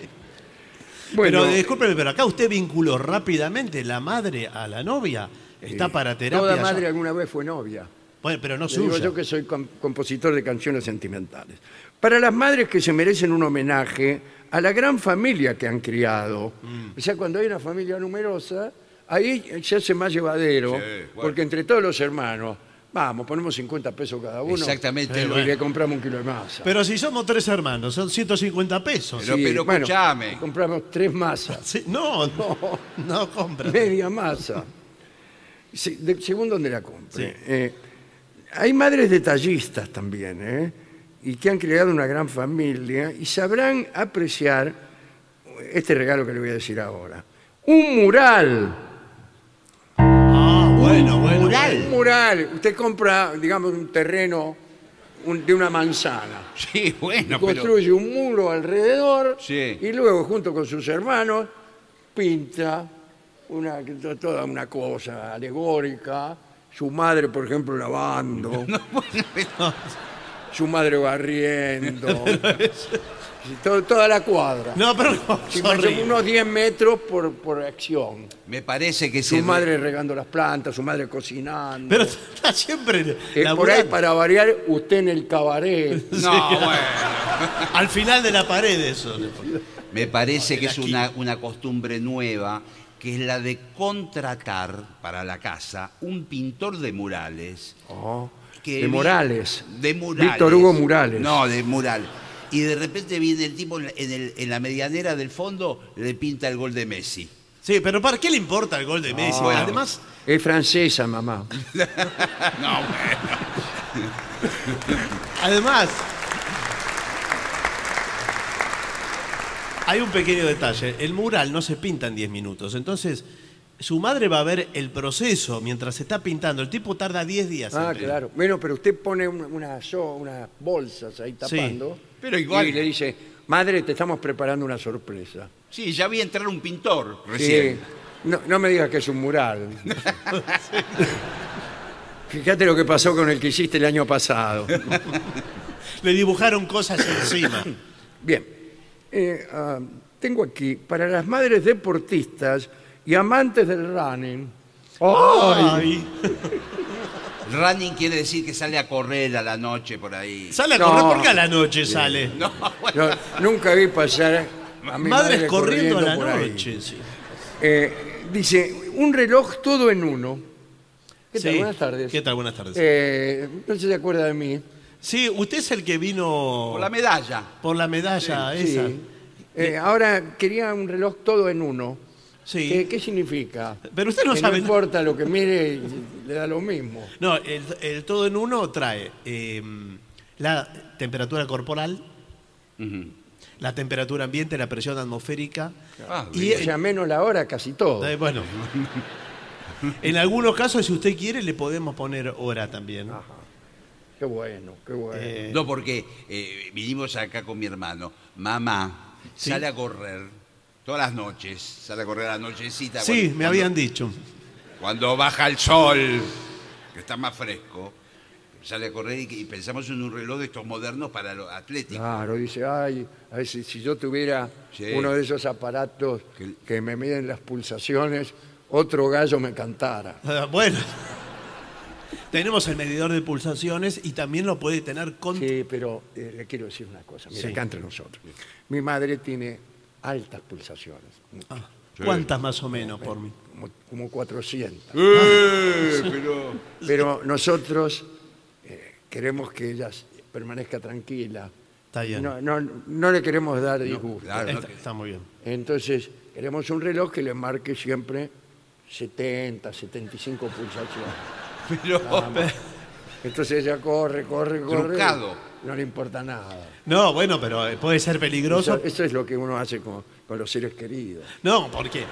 [SPEAKER 1] Bueno,
[SPEAKER 2] pero discúlpeme, pero acá usted vinculó rápidamente la madre a la novia. Está para terapia.
[SPEAKER 1] toda
[SPEAKER 2] ya.
[SPEAKER 1] madre alguna vez fue novia.
[SPEAKER 2] Bueno, pero no
[SPEAKER 1] Le digo
[SPEAKER 2] suya.
[SPEAKER 1] yo que soy com- compositor de canciones sentimentales. Para las madres que se merecen un homenaje a la gran familia que han criado.
[SPEAKER 2] Mm.
[SPEAKER 1] O sea, cuando hay una familia numerosa, ahí se hace más llevadero,
[SPEAKER 3] Sí, bueno.
[SPEAKER 1] porque entre todos los hermanos, vamos, ponemos 50 pesos cada uno.
[SPEAKER 3] Exactamente.
[SPEAKER 1] Y le compramos un kilo de masa.
[SPEAKER 2] Pero si somos tres hermanos, son 150 pesos.
[SPEAKER 3] Pero- pero
[SPEAKER 1] bueno,
[SPEAKER 3] escuchame.
[SPEAKER 1] compramos tres masas,
[SPEAKER 2] Sí, <laughs> no, no, no compra.
[SPEAKER 1] media masa. Sí, de- según donde la compre.
[SPEAKER 2] Sí.
[SPEAKER 1] Eh, hay madres detallistas también, ¿eh? y que han creado una gran familia y sabrán apreciar este regalo que le voy a decir ahora. Un mural.
[SPEAKER 2] Bueno, bueno.
[SPEAKER 3] mural.
[SPEAKER 1] Un mural. Usted compra, digamos, un terreno un- de una manzana.
[SPEAKER 3] Sí, bueno, pero.
[SPEAKER 1] construye un muro alrededor
[SPEAKER 3] Sí.
[SPEAKER 1] y luego junto con sus hermanos pinta una, toda una cosa alegórica, su madre por ejemplo lavando, <laughs> su madre barriendo, <laughs> to- toda la cuadra.
[SPEAKER 2] No, pero no,
[SPEAKER 1] Sí, más o
[SPEAKER 2] sorry.
[SPEAKER 1] menos unos 10 metros por, por acción.
[SPEAKER 3] Me parece que
[SPEAKER 1] Su
[SPEAKER 3] se.
[SPEAKER 1] madre regando las plantas, su madre cocinando.
[SPEAKER 2] Pero está siempre.
[SPEAKER 1] Eh, por ahí,
[SPEAKER 2] laburando.
[SPEAKER 1] para variar, usted en el cabaret. <laughs>
[SPEAKER 3] No, bueno. <laughs>
[SPEAKER 2] Al final de la pared, eso.
[SPEAKER 3] Me parece que es una, una costumbre nueva, que es la de contratar para la casa un pintor de murales.
[SPEAKER 1] Oh,
[SPEAKER 3] que
[SPEAKER 1] de
[SPEAKER 3] vi-
[SPEAKER 1] Morales.
[SPEAKER 3] De murales.
[SPEAKER 1] Víctor Hugo Murales.
[SPEAKER 3] No, de mural. Y de repente viene el tipo en la- en, el- en la medianera del fondo, le pinta el gol de Messi.
[SPEAKER 2] Sí, pero ¿para qué le importa el gol de Messi?
[SPEAKER 3] bueno.
[SPEAKER 2] Además,
[SPEAKER 1] Es francesa, mamá. <laughs>
[SPEAKER 3] No, bueno.
[SPEAKER 2] además. Hay un pequeño detalle. El mural no se pinta en 10 minutos. Entonces, su madre va a ver el proceso mientras se está pintando. El tipo tarda 10 días.
[SPEAKER 1] Ah,
[SPEAKER 2] en pintar.
[SPEAKER 1] claro. Bueno, pero usted pone una- una so- unas bolsas ahí tapando.
[SPEAKER 3] Pero igual-
[SPEAKER 1] Y le dice, madre, te estamos preparando una sorpresa.
[SPEAKER 3] Sí, ya vi entrar un pintor
[SPEAKER 1] Sí.
[SPEAKER 3] recién.
[SPEAKER 1] No, no me digas que es un mural. <laughs> Fíjate lo que pasó con el que hiciste el año pasado. <laughs>
[SPEAKER 2] Le dibujaron cosas encima. <clears throat>
[SPEAKER 1] Bien. Eh, ah, tengo aquí, para las madres deportistas y amantes del running. ¡Ay! <laughs>
[SPEAKER 3] Running quiere decir que sale a correr a la noche por ahí.
[SPEAKER 2] Sale a
[SPEAKER 1] No.
[SPEAKER 2] correr porque a la noche sale. <laughs>
[SPEAKER 3] No, bueno.
[SPEAKER 1] Yo nunca vi pasar a mi
[SPEAKER 2] Madres
[SPEAKER 1] madre
[SPEAKER 2] corriendo a la
[SPEAKER 1] por ahí.
[SPEAKER 2] noche. sí.
[SPEAKER 1] Eh, dice, un reloj todo en uno. ¿Qué tal?
[SPEAKER 2] Sí.
[SPEAKER 1] Buenas tardes.
[SPEAKER 2] ¿Qué tal? Buenas tardes.
[SPEAKER 1] Eh, no se acuerda de mí.
[SPEAKER 2] Sí, usted es el que vino
[SPEAKER 3] Por la medalla.
[SPEAKER 2] por la medalla
[SPEAKER 1] Sí.
[SPEAKER 2] esa.
[SPEAKER 1] Eh, ahora quería un reloj todo en uno.
[SPEAKER 2] Sí.
[SPEAKER 1] ¿Qué, qué significa?
[SPEAKER 2] Pero usted no
[SPEAKER 1] Que
[SPEAKER 2] sabe
[SPEAKER 1] No importa lo que mire, le da lo mismo.
[SPEAKER 2] No, el, el todo en uno trae eh, la temperatura corporal, la temperatura ambiente, la presión atmosférica.
[SPEAKER 3] Ah,
[SPEAKER 2] y,
[SPEAKER 1] O sea, menos la hora, casi todo.
[SPEAKER 2] eh, bueno, <laughs> en algunos casos, si usted quiere, le podemos poner hora también.
[SPEAKER 1] Ajá. Qué bueno, qué bueno.
[SPEAKER 2] Eh,
[SPEAKER 3] No, porque eh, vinimos acá con mi hermano. Mamá
[SPEAKER 2] Sí.
[SPEAKER 3] sale a correr todas las noches. Sale a correr a la nochecita.
[SPEAKER 2] sí,
[SPEAKER 3] cuando-
[SPEAKER 2] me habían dicho.
[SPEAKER 3] Cuando baja el sol, que está más fresco, sale a correr y, y pensamos en un reloj de estos modernos para los atléticos.
[SPEAKER 1] Claro, dice, ay, a ver si, si yo tuviera
[SPEAKER 3] Sí.
[SPEAKER 1] uno de esos aparatos
[SPEAKER 3] Que-
[SPEAKER 1] que me miden las pulsaciones, otro gallo me cantara. <laughs>
[SPEAKER 2] Ah, Bueno, tenemos el medidor de pulsaciones y también lo puede tener con...
[SPEAKER 1] Sí, pero eh, le quiero decir una cosa, mira,
[SPEAKER 2] Sí.
[SPEAKER 1] acá entre nosotros. Mi madre tiene altas pulsaciones,
[SPEAKER 2] Ah, ¿Cuántas más o menos por mí?
[SPEAKER 1] como, como 400.
[SPEAKER 3] ¡Eh! <laughs> Pero...
[SPEAKER 1] Pero nosotros eh, queremos que ella permanezca tranquila.
[SPEAKER 2] Está bien.
[SPEAKER 1] No, no, no le queremos dar disgusto.
[SPEAKER 3] claro.
[SPEAKER 2] Está, está muy bien.
[SPEAKER 1] Entonces, queremos un reloj que le marque siempre 70, 75 pulsaciones. <laughs>
[SPEAKER 3] Pero...
[SPEAKER 1] Entonces ella corre, corre, corre.
[SPEAKER 3] Trucado.
[SPEAKER 1] No le importa nada.
[SPEAKER 2] No, bueno, pero eh, puede ser peligroso.
[SPEAKER 1] Eso, eso es lo que uno hace con, con los seres queridos.
[SPEAKER 2] No, porque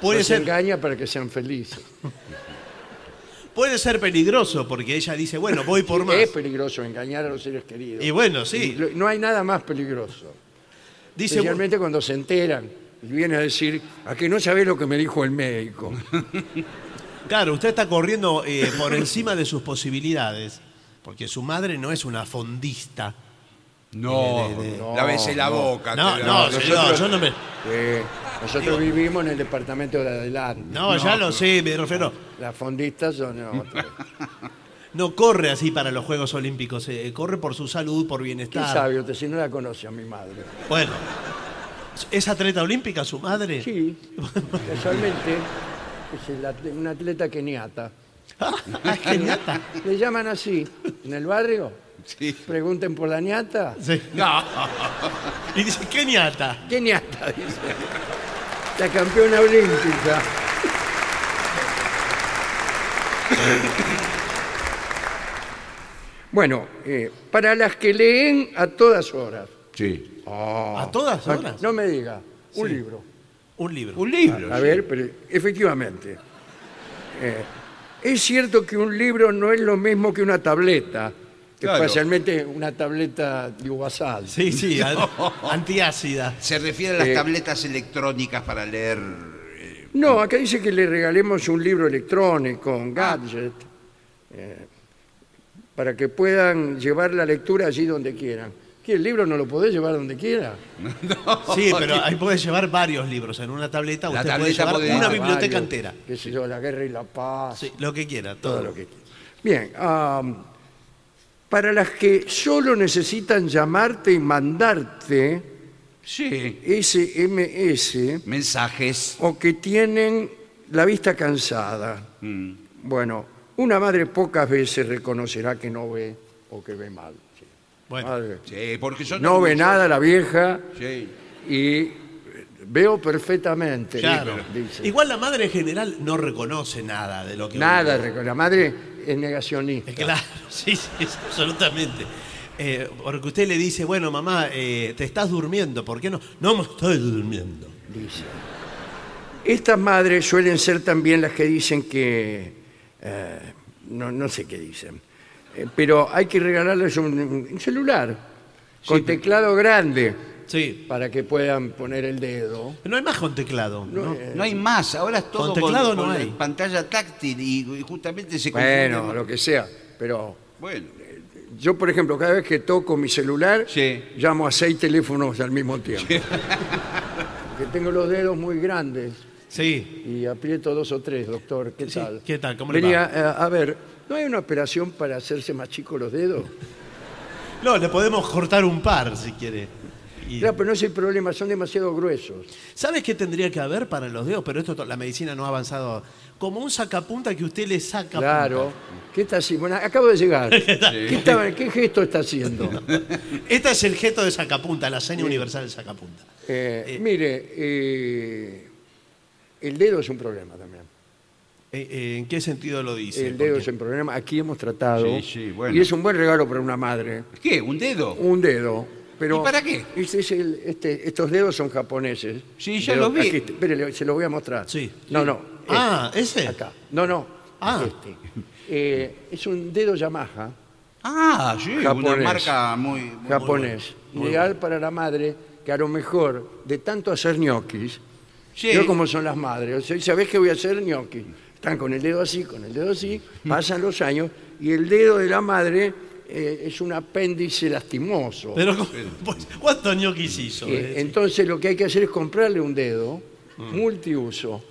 [SPEAKER 2] puede
[SPEAKER 1] Los
[SPEAKER 2] ser,
[SPEAKER 1] engaña para que sean felices. <laughs>
[SPEAKER 2] puede ser peligroso porque ella dice, bueno, voy por más.
[SPEAKER 1] Es peligroso engañar a los seres queridos.
[SPEAKER 2] Y bueno, sí.
[SPEAKER 1] Lo- No hay nada más peligroso.
[SPEAKER 2] Dice,
[SPEAKER 1] Especialmente cuando se enteran y viene a decir, a que no sabés lo que me dijo el médico. <laughs>
[SPEAKER 2] claro, usted está corriendo eh, por encima de sus posibilidades, porque su madre no es una fondista.
[SPEAKER 3] No,
[SPEAKER 2] De- de-
[SPEAKER 1] de-
[SPEAKER 3] lávese la
[SPEAKER 1] No,
[SPEAKER 3] boca.
[SPEAKER 2] No,
[SPEAKER 3] te la-
[SPEAKER 2] no,
[SPEAKER 1] nosotros-
[SPEAKER 2] yo no me...
[SPEAKER 1] Eh, nosotros vivimos en el departamento de adelante.
[SPEAKER 2] No, ya lo sé, me refiero.
[SPEAKER 1] Las fondistas son otras. <laughs>
[SPEAKER 2] No corre así para los Juegos Olímpicos, eh, corre por su salud, por
[SPEAKER 1] ¿Qué
[SPEAKER 2] bienestar.
[SPEAKER 1] sabe usted si no la conoce a mi madre?
[SPEAKER 2] Bueno, ¿es atleta olímpica su madre?
[SPEAKER 1] Sí, casualmente es el atle- un atleta keniata. <laughs>
[SPEAKER 2] Ah, geniata.
[SPEAKER 1] Le llaman así, en el barrio.
[SPEAKER 3] Sí.
[SPEAKER 1] Pregunten por la ñata.
[SPEAKER 2] Sí.
[SPEAKER 3] No. <laughs>
[SPEAKER 2] Y dice, ¿qué ñata?
[SPEAKER 1] ¿Qué ñata? <laughs> Dice. La campeona olímpica. <laughs> Bueno, eh, para las que leen a todas horas.
[SPEAKER 3] Sí.
[SPEAKER 2] ¿A todas horas?
[SPEAKER 1] No me diga, un
[SPEAKER 2] Sí.
[SPEAKER 1] libro.
[SPEAKER 2] Un libro.
[SPEAKER 3] Un libro.
[SPEAKER 1] A
[SPEAKER 3] sí.
[SPEAKER 1] ver, pero efectivamente. eh, es cierto que un libro no es lo mismo que una tableta,
[SPEAKER 3] Claro.
[SPEAKER 1] especialmente una tableta de WhatsApp.
[SPEAKER 2] Sí, sí, <laughs> an- antiácida.
[SPEAKER 3] Se refiere a las
[SPEAKER 1] Eh,
[SPEAKER 3] tabletas electrónicas para leer. eh,
[SPEAKER 1] No, acá dice que le regalemos un libro electrónico, un gadget, eh, para que puedan llevar la lectura allí donde quieran. ¿Qué, el libro no lo podés llevar donde quiera? <laughs>
[SPEAKER 2] Sí, pero ahí puede llevar varios libros. En una tableta
[SPEAKER 3] La
[SPEAKER 2] usted puede llevar
[SPEAKER 3] puede-
[SPEAKER 2] una biblioteca
[SPEAKER 1] Varios,
[SPEAKER 2] entera.
[SPEAKER 1] Qué sé yo, la guerra y la paz.
[SPEAKER 2] Sí, lo que quiera, todo.
[SPEAKER 1] todo lo que quiera. Bien, para las que solo necesitan llamarte y mandarte
[SPEAKER 3] Sí.
[SPEAKER 1] SMS
[SPEAKER 3] Mensajes.
[SPEAKER 1] o que tienen la vista cansada.
[SPEAKER 3] Mm.
[SPEAKER 1] Bueno, una madre pocas veces reconocerá que no ve o que ve mal. Sí.
[SPEAKER 2] Bueno,
[SPEAKER 1] Madre,
[SPEAKER 3] Sí, porque yo
[SPEAKER 1] no ve nada la vieja
[SPEAKER 3] Sí.
[SPEAKER 1] y veo perfectamente.
[SPEAKER 2] claro.
[SPEAKER 1] dice.
[SPEAKER 2] Igual la madre en general no reconoce nada de lo que
[SPEAKER 1] Nada, reco- la madre es negacionista.
[SPEAKER 2] Eh, Claro, <laughs> sí, sí, absolutamente. Eh, porque usted le dice, bueno, mamá, eh, te estás durmiendo, ¿por qué no? No me estoy durmiendo.
[SPEAKER 1] dice. Estas madres suelen ser también las que dicen que, eh, no, no sé qué dicen, eh, pero hay que regalarles un, un celular con teclado grande
[SPEAKER 2] Sí.
[SPEAKER 1] para que puedan poner el dedo.
[SPEAKER 2] No hay más con teclado. ¿no?
[SPEAKER 3] No hay más, ahora es todo
[SPEAKER 2] Con teclado no
[SPEAKER 3] con
[SPEAKER 2] hay.
[SPEAKER 3] pantalla táctil y, y justamente se confunde.
[SPEAKER 1] Bueno, lo que sea, pero
[SPEAKER 3] Bueno,
[SPEAKER 1] yo, por ejemplo, cada vez que toco mi celular,
[SPEAKER 3] Sí.
[SPEAKER 1] llamo a seis teléfonos al mismo <laughs> tiempo. Porque tengo los dedos muy grandes
[SPEAKER 2] Sí.
[SPEAKER 1] y aprieto dos o tres, doctor. ¿Qué
[SPEAKER 2] Sí,
[SPEAKER 1] tal?
[SPEAKER 2] ¿qué tal? ¿Cómo le
[SPEAKER 1] Venía, eh, a ver, ¿no hay una operación para hacerse más chicos los dedos?
[SPEAKER 2] No, le podemos cortar un par si quiere. Y-
[SPEAKER 1] Claro, pero no es el problema, son demasiado gruesos.
[SPEAKER 2] ¿Sabes qué tendría que haber para los dedos? Pero esto to- la medicina no ha avanzado. Como un sacapunta que usted le saca
[SPEAKER 1] Claro. ¿Qué está haciendo? Bueno, acabo de llegar. <laughs> ¿Qué, gesto está haciendo? <laughs>
[SPEAKER 2] Este es el gesto de sacapunta, la seña universal del sacapunta.
[SPEAKER 1] Eh, mire, eh, El dedo es un problema también.
[SPEAKER 2] Eh, eh, ¿En qué sentido lo dice?
[SPEAKER 1] El dedo
[SPEAKER 2] Porque-
[SPEAKER 1] es un problema. Aquí hemos tratado.
[SPEAKER 3] Sí, sí, bueno.
[SPEAKER 1] Y es un buen regalo para una madre.
[SPEAKER 3] ¿Qué? ¿Un dedo?
[SPEAKER 1] Un dedo. Pero
[SPEAKER 3] ¿Y para qué?
[SPEAKER 1] este es el- este- estos dedos son japoneses.
[SPEAKER 3] Sí, ya los vi.
[SPEAKER 1] aquí, espere, le- se los voy a mostrar.
[SPEAKER 2] Sí.
[SPEAKER 1] No, no.
[SPEAKER 2] Ah,
[SPEAKER 1] este,
[SPEAKER 2] ¿ese?
[SPEAKER 1] Acá. No, no.
[SPEAKER 2] Ah.
[SPEAKER 1] Este. Eh, es un dedo Yamaha
[SPEAKER 3] Ah, sí, una
[SPEAKER 1] Japonés.
[SPEAKER 3] marca muy... muy-
[SPEAKER 1] japonés. Ideal para la madre que a lo mejor de tanto hacer ñoquis,
[SPEAKER 3] Sí.
[SPEAKER 1] yo como son las madres, o sea, ¿sabés qué voy a hacer ñoquis? Están con el dedo así, con el dedo así, pasan los años y el dedo de la madre eh, es un apéndice lastimoso.
[SPEAKER 2] Pero, pues, ¿cuántos ñoquis hizo?
[SPEAKER 1] Eh,
[SPEAKER 2] Eh,
[SPEAKER 1] entonces lo que hay que hacer es comprarle un dedo multiuso.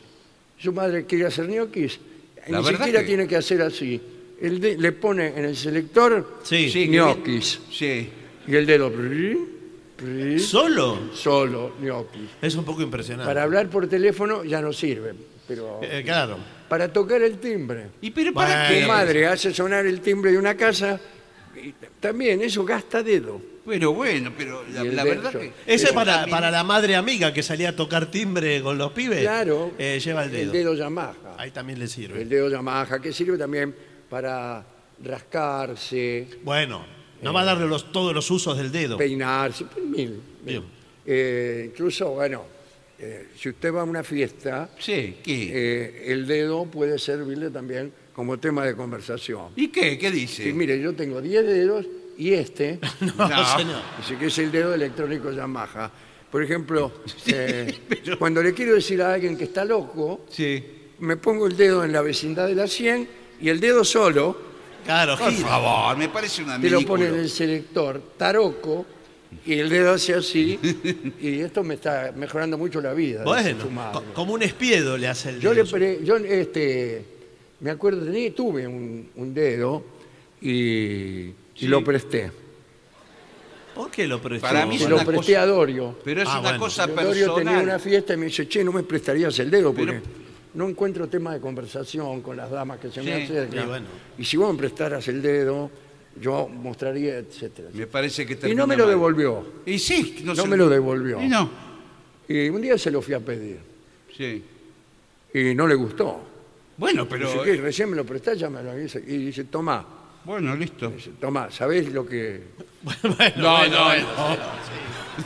[SPEAKER 1] Su madre quiere hacer ñoquis,
[SPEAKER 3] La
[SPEAKER 1] ni
[SPEAKER 3] verdad
[SPEAKER 1] siquiera
[SPEAKER 3] que-
[SPEAKER 1] tiene que hacer así. El de- le pone en el selector
[SPEAKER 2] Sí.
[SPEAKER 3] Sí, que
[SPEAKER 1] ñoquis
[SPEAKER 3] Sí.
[SPEAKER 1] y el dedo
[SPEAKER 2] ¿Solo?
[SPEAKER 1] solo ñoquis.
[SPEAKER 2] Es un poco impresionante.
[SPEAKER 1] Para hablar por teléfono ya no sirve, pero
[SPEAKER 2] Eh, claro.
[SPEAKER 1] para tocar el timbre.
[SPEAKER 3] ¿Y pero para
[SPEAKER 2] Bueno,
[SPEAKER 3] qué?
[SPEAKER 1] madre hace sonar el timbre de una casa, y también eso gasta dedo.
[SPEAKER 3] Pero bueno, pero la,
[SPEAKER 1] Y el
[SPEAKER 3] la
[SPEAKER 1] de-
[SPEAKER 3] verdad que...
[SPEAKER 2] Ese
[SPEAKER 3] Eso
[SPEAKER 2] para,
[SPEAKER 3] también-
[SPEAKER 2] para la madre amiga que salía a tocar timbre con los pibes.
[SPEAKER 1] Claro,
[SPEAKER 2] eh, lleva el dedo.
[SPEAKER 1] el dedo Yamaha.
[SPEAKER 2] Ahí también le sirve.
[SPEAKER 1] El dedo Yamaha, que sirve también para rascarse,
[SPEAKER 2] Bueno, no va a darle los- todos los usos del dedo.
[SPEAKER 1] peinarse, pues, mil.
[SPEAKER 2] Bien.
[SPEAKER 1] Eh, incluso, bueno, eh, si usted va a una fiesta,
[SPEAKER 3] Sí, ¿qué?
[SPEAKER 1] eh, el dedo puede servirle también como tema de conversación.
[SPEAKER 3] ¿Y qué? ¿Qué dice?
[SPEAKER 1] Sí, mire, yo tengo 10 dedos y este, <laughs>
[SPEAKER 2] No,
[SPEAKER 3] No.
[SPEAKER 2] señor.
[SPEAKER 1] así que es el dedo electrónico Yamaha. Por ejemplo, <laughs> eh, cuando le quiero decir a alguien que está loco,
[SPEAKER 3] Sí.
[SPEAKER 1] me pongo el dedo en la vecindad de la 100 y el dedo solo
[SPEAKER 2] Claro,
[SPEAKER 3] Por
[SPEAKER 2] gira.
[SPEAKER 3] favor, me parece una
[SPEAKER 1] te lo pone en el selector taroco y el dedo hace así y esto me está mejorando mucho la vida. dice
[SPEAKER 2] Bueno,
[SPEAKER 1] su madre.
[SPEAKER 2] co- como un espiedo le hace el
[SPEAKER 1] Yo
[SPEAKER 2] dedo.
[SPEAKER 1] le pre- yo este me acuerdo tenía, tuve un, un dedo y, y lo presté.
[SPEAKER 2] ¿Por qué lo prestó?
[SPEAKER 3] Para mí es
[SPEAKER 1] Se
[SPEAKER 3] una
[SPEAKER 1] lo presté
[SPEAKER 3] cosa-
[SPEAKER 1] a Dorio.
[SPEAKER 3] Pero es
[SPEAKER 2] Ah,
[SPEAKER 3] una
[SPEAKER 2] bueno.
[SPEAKER 3] cosa
[SPEAKER 1] Dorio tenía
[SPEAKER 3] personal.
[SPEAKER 1] una fiesta y me dice, che, no me prestarías el dedo porque
[SPEAKER 3] Pero-
[SPEAKER 1] no encuentro tema de conversación con las damas que se me
[SPEAKER 3] Sí,
[SPEAKER 1] acercan.
[SPEAKER 2] y bueno.
[SPEAKER 1] Y si vos me prestaras el dedo, yo mostraría, etcétera.
[SPEAKER 3] Me parece que
[SPEAKER 1] Y no me lo
[SPEAKER 3] mal.
[SPEAKER 1] devolvió.
[SPEAKER 3] Y sí, no,
[SPEAKER 1] No
[SPEAKER 3] se-
[SPEAKER 1] me lo devolvió.
[SPEAKER 3] Y no.
[SPEAKER 1] Y un día se lo fui a pedir.
[SPEAKER 3] Sí.
[SPEAKER 1] Y no le gustó.
[SPEAKER 3] Bueno, pero...
[SPEAKER 1] Dice, ¿qué? Recién me lo prestás, ya me lo dice. Y dice, toma,
[SPEAKER 3] Bueno, listo.
[SPEAKER 1] dice, toma, ¿sabés lo que...? <laughs>
[SPEAKER 2] Bueno,
[SPEAKER 3] No,
[SPEAKER 2] bueno,
[SPEAKER 3] no,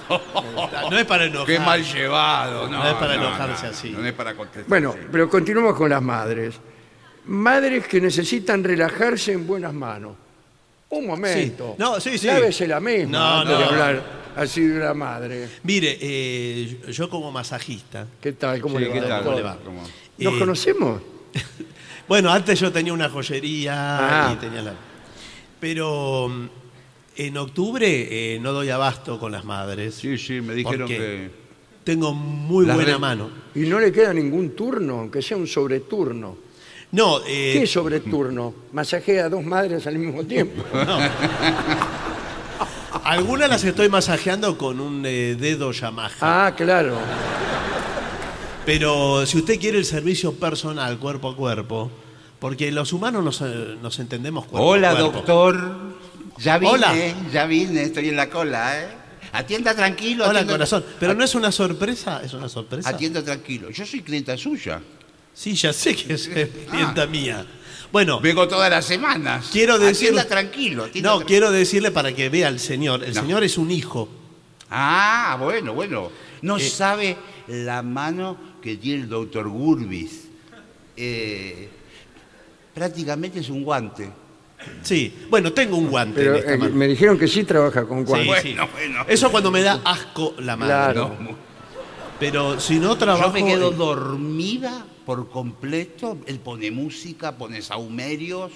[SPEAKER 2] bueno, no es para enojar.
[SPEAKER 3] Qué mal llevado. No,
[SPEAKER 2] No es para enojarse así.
[SPEAKER 3] No es para contestar.
[SPEAKER 1] Bueno, pero continuamos con las madres. Madres que necesitan relajarse en buenas manos. Un momento.
[SPEAKER 2] Sí. No, sí, sí.
[SPEAKER 1] Lávese la misma
[SPEAKER 2] No,
[SPEAKER 1] antes de
[SPEAKER 2] no.
[SPEAKER 1] hablar así de una madre.
[SPEAKER 2] Mire, eh, yo como masajista.
[SPEAKER 1] ¿Qué tal? ¿Cómo
[SPEAKER 3] Sí,
[SPEAKER 1] le va?
[SPEAKER 3] ¿qué tal?
[SPEAKER 2] ¿Cómo le va?
[SPEAKER 3] ¿Cómo?
[SPEAKER 1] ¿Nos
[SPEAKER 2] eh,
[SPEAKER 1] conocemos? <laughs>
[SPEAKER 2] Bueno, antes yo tenía una joyería
[SPEAKER 1] Ah.
[SPEAKER 2] y tenía la. Pero mm, en octubre eh, no doy abasto con las madres.
[SPEAKER 3] Sí, sí, me dijeron que...
[SPEAKER 2] Tengo muy buena
[SPEAKER 3] re-
[SPEAKER 2] mano.
[SPEAKER 1] Y no le queda ningún turno, aunque sea un sobreturno.
[SPEAKER 2] No, eh,
[SPEAKER 1] ¿Qué sobreturno? Masajea a dos madres al mismo tiempo. <laughs>
[SPEAKER 2] algunas las estoy masajeando con un eh, dedo Yamaha.
[SPEAKER 1] Ah, claro.
[SPEAKER 2] Pero si usted quiere el servicio personal, cuerpo a cuerpo, porque los humanos nos, eh, nos entendemos cuerpo
[SPEAKER 3] Hola,
[SPEAKER 2] a cuerpo.
[SPEAKER 3] doctor. Ya vine,
[SPEAKER 2] Hola.
[SPEAKER 3] ya vine, estoy en la cola, ¿eh? Atienda tranquilo.
[SPEAKER 2] Hola,
[SPEAKER 3] atienda-
[SPEAKER 2] corazón. Pero no es una sorpresa, es una sorpresa.
[SPEAKER 3] Atienda tranquilo. Yo soy clienta suya.
[SPEAKER 2] Sí, ya sé que es clienta mía. Bueno,
[SPEAKER 3] Vengo todas las semanas.
[SPEAKER 2] quiero decir.
[SPEAKER 3] Atienda tranquilo. atienda
[SPEAKER 2] No, quiero decirle para que vea al señor. El
[SPEAKER 3] No.
[SPEAKER 2] señor es un hijo.
[SPEAKER 3] Ah, bueno, bueno. No
[SPEAKER 2] Eh.
[SPEAKER 3] sabe la mano que tiene el doctor Gurbis. Eh, prácticamente es un guante.
[SPEAKER 2] Sí. Bueno, tengo un guante
[SPEAKER 1] Pero
[SPEAKER 2] en esta
[SPEAKER 1] eh,
[SPEAKER 2] mano.
[SPEAKER 1] me dijeron que sí trabaja con
[SPEAKER 2] Sí,
[SPEAKER 1] guantes.
[SPEAKER 2] sí.
[SPEAKER 3] Bueno, bueno.
[SPEAKER 2] Eso cuando me da asco la mano.
[SPEAKER 1] Claro.
[SPEAKER 3] No,
[SPEAKER 2] Pero si no trabajo.
[SPEAKER 3] Yo me quedo dormida por completo. Él pone música, pone saumerios.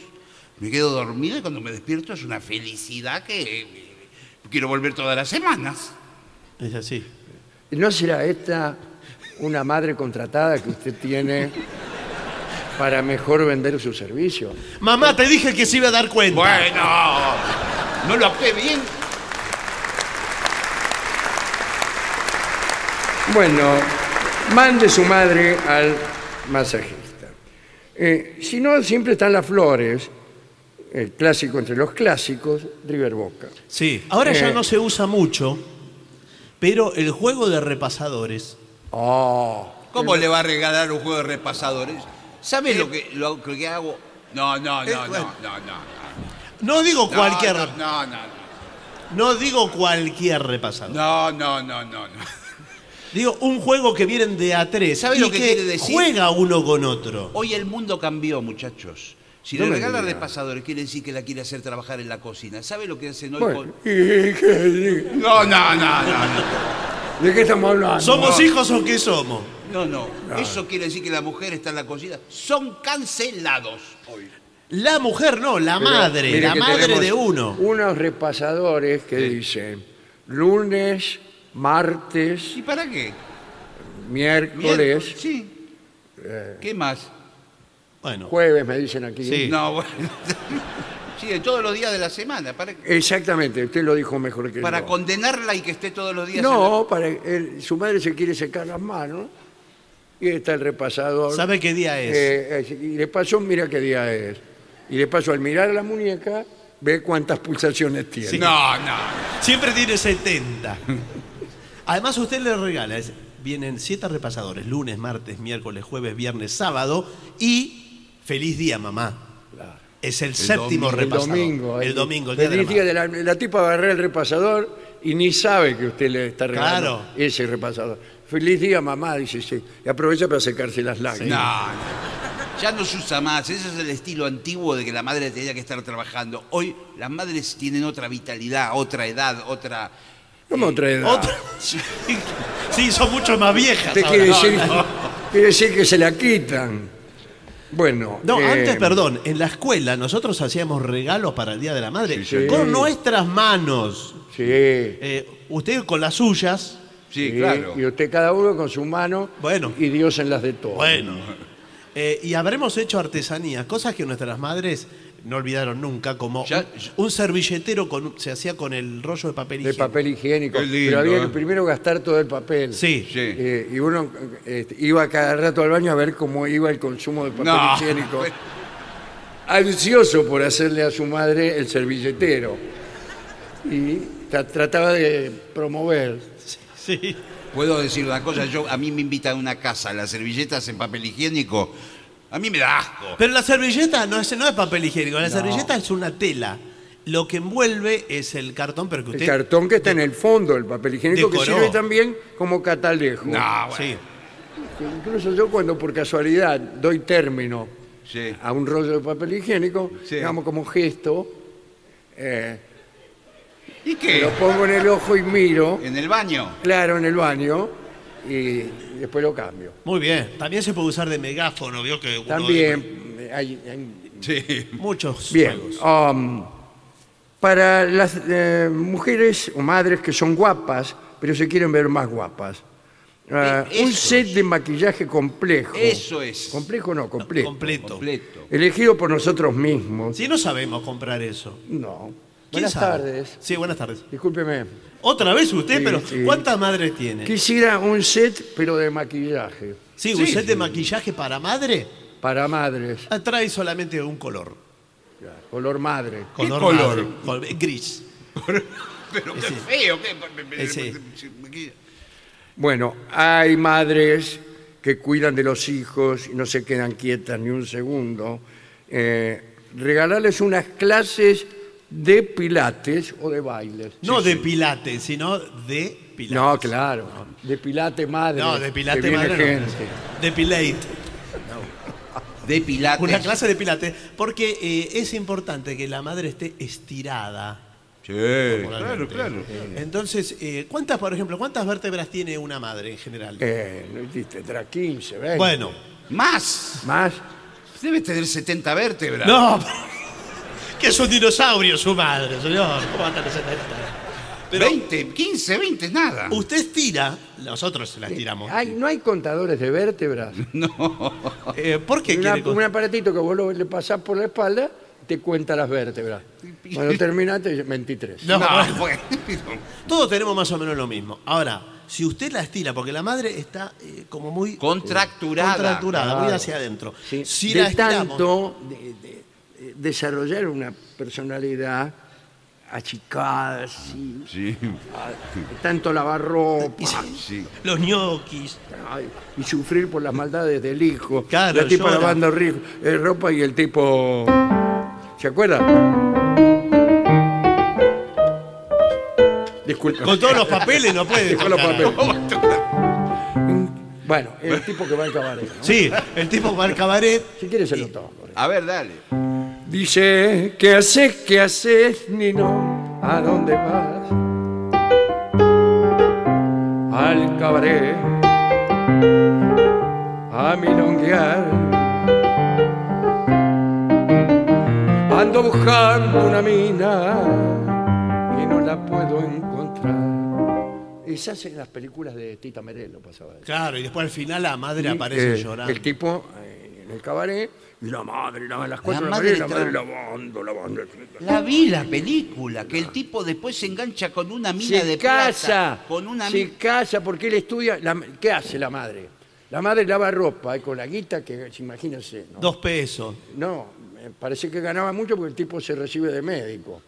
[SPEAKER 3] Me quedo dormida y cuando me despierto es una felicidad que quiero volver todas las semanas.
[SPEAKER 2] Es así.
[SPEAKER 1] ¿No será esta una madre contratada que usted tiene para mejor vender su servicio?
[SPEAKER 2] Mamá, te dije que se iba a dar cuenta.
[SPEAKER 3] Bueno, no lo actué bien.
[SPEAKER 1] Bueno, mande su madre al masajista. Eh, si no, siempre están las flores, el clásico entre los clásicos, River Boca.
[SPEAKER 2] Sí. Ahora ya
[SPEAKER 1] Eh.
[SPEAKER 2] no se usa mucho, pero el juego de repasadores.
[SPEAKER 1] Oh,
[SPEAKER 3] ¿Cómo le va a regalar un juego de repasadores? ¿Sabe lo, que, lo que hago? No, no, no,
[SPEAKER 2] Eh,
[SPEAKER 3] no,
[SPEAKER 2] bueno.
[SPEAKER 3] no, no.
[SPEAKER 2] No digo
[SPEAKER 3] No,
[SPEAKER 2] cualquier,
[SPEAKER 3] No, no, no.
[SPEAKER 2] no digo cualquier repasador.
[SPEAKER 3] No, no, no, no, no.
[SPEAKER 2] Digo un juego que vienen de A3.
[SPEAKER 3] ¿Sabe
[SPEAKER 2] y
[SPEAKER 3] lo que quiere decir?
[SPEAKER 2] Juega uno con otro.
[SPEAKER 3] Hoy el mundo cambió, muchachos. Si
[SPEAKER 1] No
[SPEAKER 3] le
[SPEAKER 1] me
[SPEAKER 3] regala
[SPEAKER 1] diga.
[SPEAKER 3] repasadores, quiere decir que la quiere hacer trabajar en la cocina. ¿Sabe lo que hacen hoy
[SPEAKER 1] Bueno,
[SPEAKER 3] con.?
[SPEAKER 1] ¿y qué-
[SPEAKER 3] No, no, no, no, no.
[SPEAKER 1] ¿De qué estamos hablando?
[SPEAKER 2] ¿Somos hijos o qué somos?
[SPEAKER 3] No, no. Eso quiere decir que la mujer está en la cocina. Son cancelados hoy.
[SPEAKER 2] La mujer no, la
[SPEAKER 1] Pero
[SPEAKER 2] madre,
[SPEAKER 1] mire
[SPEAKER 2] la
[SPEAKER 1] que
[SPEAKER 2] madre
[SPEAKER 1] tenemos
[SPEAKER 2] de uno.
[SPEAKER 1] Unos repasadores que dicen lunes, martes,
[SPEAKER 3] ¿Y para qué?
[SPEAKER 1] miércoles,
[SPEAKER 3] Sí. ¿Qué más?
[SPEAKER 2] Bueno,
[SPEAKER 1] jueves, me dicen aquí.
[SPEAKER 2] Sí.
[SPEAKER 3] No, bueno. <laughs> Sí, de todos los días de la semana. ¿Para, qué?
[SPEAKER 1] Exactamente, usted lo dijo mejor que
[SPEAKER 3] para
[SPEAKER 1] yo.
[SPEAKER 3] condenarla y que esté todos los días. en
[SPEAKER 1] No, para él- su madre se quiere secar las manos y está el repasador.
[SPEAKER 2] ¿sabe qué día es?
[SPEAKER 1] Eh, eh, y de paso mira qué día es. Y de paso al mirar la muñeca ve cuántas pulsaciones tiene.
[SPEAKER 3] la- No, no.
[SPEAKER 2] Siempre tiene 70. Además, usted le regala, es- vienen siete repasadores, lunes, martes, miércoles, jueves, viernes, sábado y feliz día, mamá. Es el, séptimo
[SPEAKER 3] domingo,
[SPEAKER 1] el
[SPEAKER 2] repasador.
[SPEAKER 1] domingo.
[SPEAKER 2] El
[SPEAKER 1] eh,
[SPEAKER 2] domingo, el día de la
[SPEAKER 1] feliz día
[SPEAKER 2] madre.
[SPEAKER 1] de la, la tipa agarra el repasador y ni sabe que usted le está regalando
[SPEAKER 2] Claro.
[SPEAKER 1] ese repasador. Feliz día, mamá, dice sí. Y aprovecha para secarse las lágrimas.
[SPEAKER 3] No, no. Ya no se usa más. Ese es el estilo antiguo de que la madre tenía que estar trabajando. Hoy las madres tienen otra vitalidad, otra edad, otra.
[SPEAKER 1] ¿Cómo otra edad?
[SPEAKER 2] Otra- <laughs> Sí, sí, son mucho más viejas. Ahora.
[SPEAKER 1] quiere,
[SPEAKER 2] No,
[SPEAKER 1] decir,
[SPEAKER 2] no.
[SPEAKER 1] quiere decir que se la quitan. Bueno.
[SPEAKER 2] No,
[SPEAKER 1] eh,
[SPEAKER 2] antes, perdón, en la escuela nosotros hacíamos regalos para el Día de la Madre
[SPEAKER 1] sí.
[SPEAKER 2] con nuestras manos.
[SPEAKER 1] Sí.
[SPEAKER 2] Eh, usted con las suyas,
[SPEAKER 3] Sí,
[SPEAKER 1] sí,
[SPEAKER 3] claro.
[SPEAKER 1] Y usted cada uno con su mano
[SPEAKER 2] Bueno.
[SPEAKER 1] y Dios en las de todos.
[SPEAKER 2] bueno. Eh, y habremos hecho artesanías, cosas que nuestras madres no olvidaron nunca, como
[SPEAKER 3] Ya-
[SPEAKER 2] un, un servilletero con, se hacía con el rollo de papel
[SPEAKER 1] de
[SPEAKER 2] higiénico.
[SPEAKER 1] papel higiénico.
[SPEAKER 3] Qué lindo,
[SPEAKER 1] pero había
[SPEAKER 3] ¿eh?
[SPEAKER 1] que primero gastar todo el papel.
[SPEAKER 2] Sí.
[SPEAKER 3] Sí.
[SPEAKER 1] Eh, y uno eh, iba cada rato al baño a ver cómo iba el consumo de papel
[SPEAKER 3] No.
[SPEAKER 1] higiénico. Ansioso por hacerle a su madre el servilletero. Y tra- trataba de promover.
[SPEAKER 2] Sí.
[SPEAKER 3] Puedo decir una cosa, yo a mí me invitan a una casa, las servilletas en papel higiénico, a mí me da asco.
[SPEAKER 2] Pero la servilleta no es, no es papel higiénico, la servilleta es una tela. Lo que envuelve es el cartón, pero que
[SPEAKER 1] El
[SPEAKER 2] usted...
[SPEAKER 1] cartón que está en el fondo del papel higiénico que
[SPEAKER 2] Decoró.
[SPEAKER 1] sirve también como catalejo.
[SPEAKER 3] No, bueno.
[SPEAKER 2] Sí.
[SPEAKER 1] Incluso yo cuando por casualidad doy término
[SPEAKER 3] Sí.
[SPEAKER 1] a un rollo de papel higiénico,
[SPEAKER 3] Sí.
[SPEAKER 1] digamos como gesto, eh,
[SPEAKER 3] ¿Y
[SPEAKER 1] lo
[SPEAKER 3] qué?
[SPEAKER 1] pongo en el ojo y miro,
[SPEAKER 3] ¿En el baño?
[SPEAKER 1] claro, en el baño, y después lo cambio.
[SPEAKER 2] Muy bien. También se puede usar de megáfono, vio que uno-
[SPEAKER 1] También hay, hay-
[SPEAKER 3] Sí.
[SPEAKER 2] Muchos
[SPEAKER 1] bien.
[SPEAKER 2] juegos.
[SPEAKER 1] um, para las eh, mujeres o madres que son guapas, pero se quieren ver más guapas. ah,
[SPEAKER 3] Eh,
[SPEAKER 1] un set de maquillaje complejo.
[SPEAKER 3] Eso es.
[SPEAKER 1] Complejo no, completo.
[SPEAKER 2] Completo.
[SPEAKER 3] Completo.
[SPEAKER 1] Elegido por nosotros mismos.
[SPEAKER 2] Si no sabemos comprar eso.
[SPEAKER 1] No.
[SPEAKER 2] ¿Quién
[SPEAKER 1] Buenas
[SPEAKER 2] sabe?
[SPEAKER 1] tardes.
[SPEAKER 2] Sí, buenas tardes.
[SPEAKER 1] Discúlpeme.
[SPEAKER 2] Otra vez usted,
[SPEAKER 1] Sí,
[SPEAKER 2] pero
[SPEAKER 1] sí.
[SPEAKER 2] ¿cuántas madres tiene?
[SPEAKER 1] Quisiera un set, pero de maquillaje.
[SPEAKER 2] Sí, un
[SPEAKER 3] Sí,
[SPEAKER 2] set de
[SPEAKER 3] sí.
[SPEAKER 2] maquillaje para madre.
[SPEAKER 1] Para madres.
[SPEAKER 2] Ah, Trae solamente un color.
[SPEAKER 1] Color madre.
[SPEAKER 2] Color
[SPEAKER 3] color?
[SPEAKER 2] madre. Col- Gris.
[SPEAKER 3] Pero qué
[SPEAKER 2] Ese.
[SPEAKER 3] feo. qué-
[SPEAKER 2] Ese.
[SPEAKER 1] Bueno, hay madres que cuidan de los hijos y no se quedan quietas ni un segundo. Eh, regalarles unas clases de pilates o de bailes.
[SPEAKER 2] No de pilates, sino de pilates.
[SPEAKER 1] No, claro. De pilate madre.
[SPEAKER 2] No, de
[SPEAKER 1] que viene
[SPEAKER 2] madre no.
[SPEAKER 1] gente.
[SPEAKER 2] De pilate.
[SPEAKER 3] De pilates.
[SPEAKER 2] Una clase de pilates. Porque eh, es importante que la madre esté estirada.
[SPEAKER 3] Sí, claro, claro.
[SPEAKER 2] Entonces, eh, ¿cuántas, por ejemplo, cuántas vértebras tiene una madre en general?
[SPEAKER 1] Eh, tendrá 15, 20.
[SPEAKER 2] Bueno,
[SPEAKER 3] Más.
[SPEAKER 1] Más.
[SPEAKER 3] Debe tener 70 vértebras.
[SPEAKER 2] no, que es un dinosaurio su madre, señor. ¿Cómo va a tener 70? Pero
[SPEAKER 3] 20, 15, 20, nada.
[SPEAKER 2] usted estira, nosotros se la estiramos.
[SPEAKER 1] Hay- ¿No hay contadores de vértebras? <laughs>
[SPEAKER 2] Eh, ¿Por qué
[SPEAKER 1] Una-
[SPEAKER 2] quiere con-
[SPEAKER 1] un aparatito que vos lo- le pasás por la espalda te cuenta las vértebras. Cuando terminaste, dice 23.
[SPEAKER 2] No,
[SPEAKER 3] No,
[SPEAKER 2] bueno. <laughs>
[SPEAKER 3] bueno.
[SPEAKER 2] Todos tenemos más o menos lo mismo. Ahora, si usted la estira, porque la madre está eh, como muy...
[SPEAKER 3] Contracturada.
[SPEAKER 2] Contracturada, muy
[SPEAKER 1] Claro.
[SPEAKER 2] hacia adentro.
[SPEAKER 1] Sí,
[SPEAKER 2] Si
[SPEAKER 1] de
[SPEAKER 2] la estiramos...
[SPEAKER 1] tanto de- de- de desarrollar una personalidad achicadas, y,
[SPEAKER 3] Sí,
[SPEAKER 1] ah, tanto lavarropa
[SPEAKER 3] sí.
[SPEAKER 2] Los ñoquis.
[SPEAKER 1] ay, y sufrir por las maldades del hijo.
[SPEAKER 2] Claro,
[SPEAKER 1] la tipa
[SPEAKER 2] llora.
[SPEAKER 1] lavando eh, ropa y el tipo... ¿Se acuerda? Disculpe.
[SPEAKER 2] Con todos los papeles no puede.
[SPEAKER 1] Con los papeles. Bueno, el tipo que va al cabaret. ¿no?
[SPEAKER 2] Sí, el tipo va al cabaret.
[SPEAKER 1] Si quiere se lo tomo.
[SPEAKER 3] A ver, dale.
[SPEAKER 1] Dice, ¿qué haces, qué haces, Nino? ¿A dónde vas? Al cabaret, a milonguear. Ando buscando una mina y no la puedo encontrar. Esas en las películas de Tita Merelo pasaba eso.
[SPEAKER 2] Claro, y después al final la madre
[SPEAKER 1] Y,
[SPEAKER 2] aparece
[SPEAKER 1] eh,
[SPEAKER 2] llorando.
[SPEAKER 1] El tipo eh, en el cabaret y la madre, la, a las cuatro de la
[SPEAKER 3] madre
[SPEAKER 1] la madre lavando, lavando.
[SPEAKER 3] La vi la película, que el tipo después se engancha con una mina
[SPEAKER 1] Se
[SPEAKER 3] de
[SPEAKER 1] casa,
[SPEAKER 3] plata. Con una
[SPEAKER 1] se
[SPEAKER 3] mi-
[SPEAKER 1] casa porque él estudia. la- ¿Qué hace la madre? La madre lava ropa eh, con la guita que, imagínense. ¿no?
[SPEAKER 2] Dos pesos.
[SPEAKER 1] No, parece que ganaba mucho porque el tipo se recibe de médico.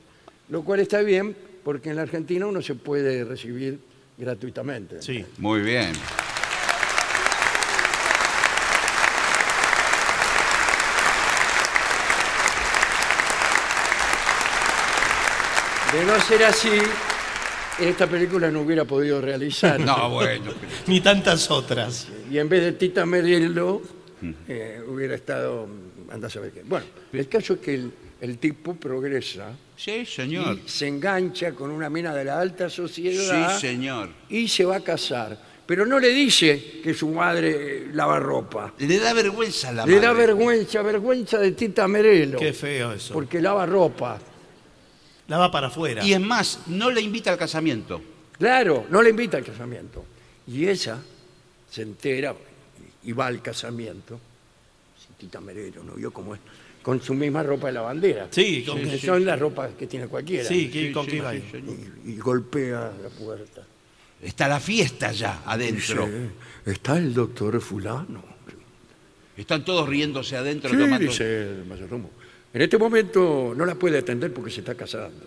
[SPEAKER 1] Lo cual está bien porque en la Argentina uno se puede recibir gratuitamente.
[SPEAKER 2] Sí.
[SPEAKER 3] Muy bien.
[SPEAKER 1] De no ser así, esta película no hubiera podido realizar.
[SPEAKER 3] No, bueno.
[SPEAKER 2] Ni tantas otras.
[SPEAKER 1] Y en vez de Tita Merello, eh, hubiera estado, anda a saber qué. Bueno, el caso es que el, el tipo progresa
[SPEAKER 3] Sí, señor.
[SPEAKER 1] y se engancha con una mina de la alta sociedad
[SPEAKER 3] Sí, señor.
[SPEAKER 1] y se va a casar. Pero no le dice que su madre eh, lava ropa.
[SPEAKER 3] Le da vergüenza a la
[SPEAKER 1] le
[SPEAKER 3] madre.
[SPEAKER 1] da vergüenza, vergüenza de Tita Merelo.
[SPEAKER 2] Qué feo eso.
[SPEAKER 1] Porque lava ropa.
[SPEAKER 2] La va para afuera.
[SPEAKER 3] Y es más, no le invita al casamiento.
[SPEAKER 1] Claro, no le invita al casamiento. Y ella se entera y va al casamiento. Sí, Tita Merelo, ¿no vio cómo es? Con su misma ropa de lavandera.
[SPEAKER 2] Sí, con
[SPEAKER 1] Que
[SPEAKER 2] que-
[SPEAKER 1] son las ropas que tiene cualquiera.
[SPEAKER 2] Sí, ¿qué-
[SPEAKER 3] Sí,
[SPEAKER 2] ¿con
[SPEAKER 3] sí,
[SPEAKER 2] qué iba
[SPEAKER 3] sí,
[SPEAKER 2] ahí?
[SPEAKER 3] señor.
[SPEAKER 1] Y, y golpea la puerta.
[SPEAKER 3] Está la fiesta ya adentro.
[SPEAKER 1] Dice, ¿está el doctor fulano?
[SPEAKER 3] Están todos riéndose adentro
[SPEAKER 1] Sí,
[SPEAKER 3] tomando.
[SPEAKER 1] dice el mayordomo. En este momento no la puede atender porque se está casando.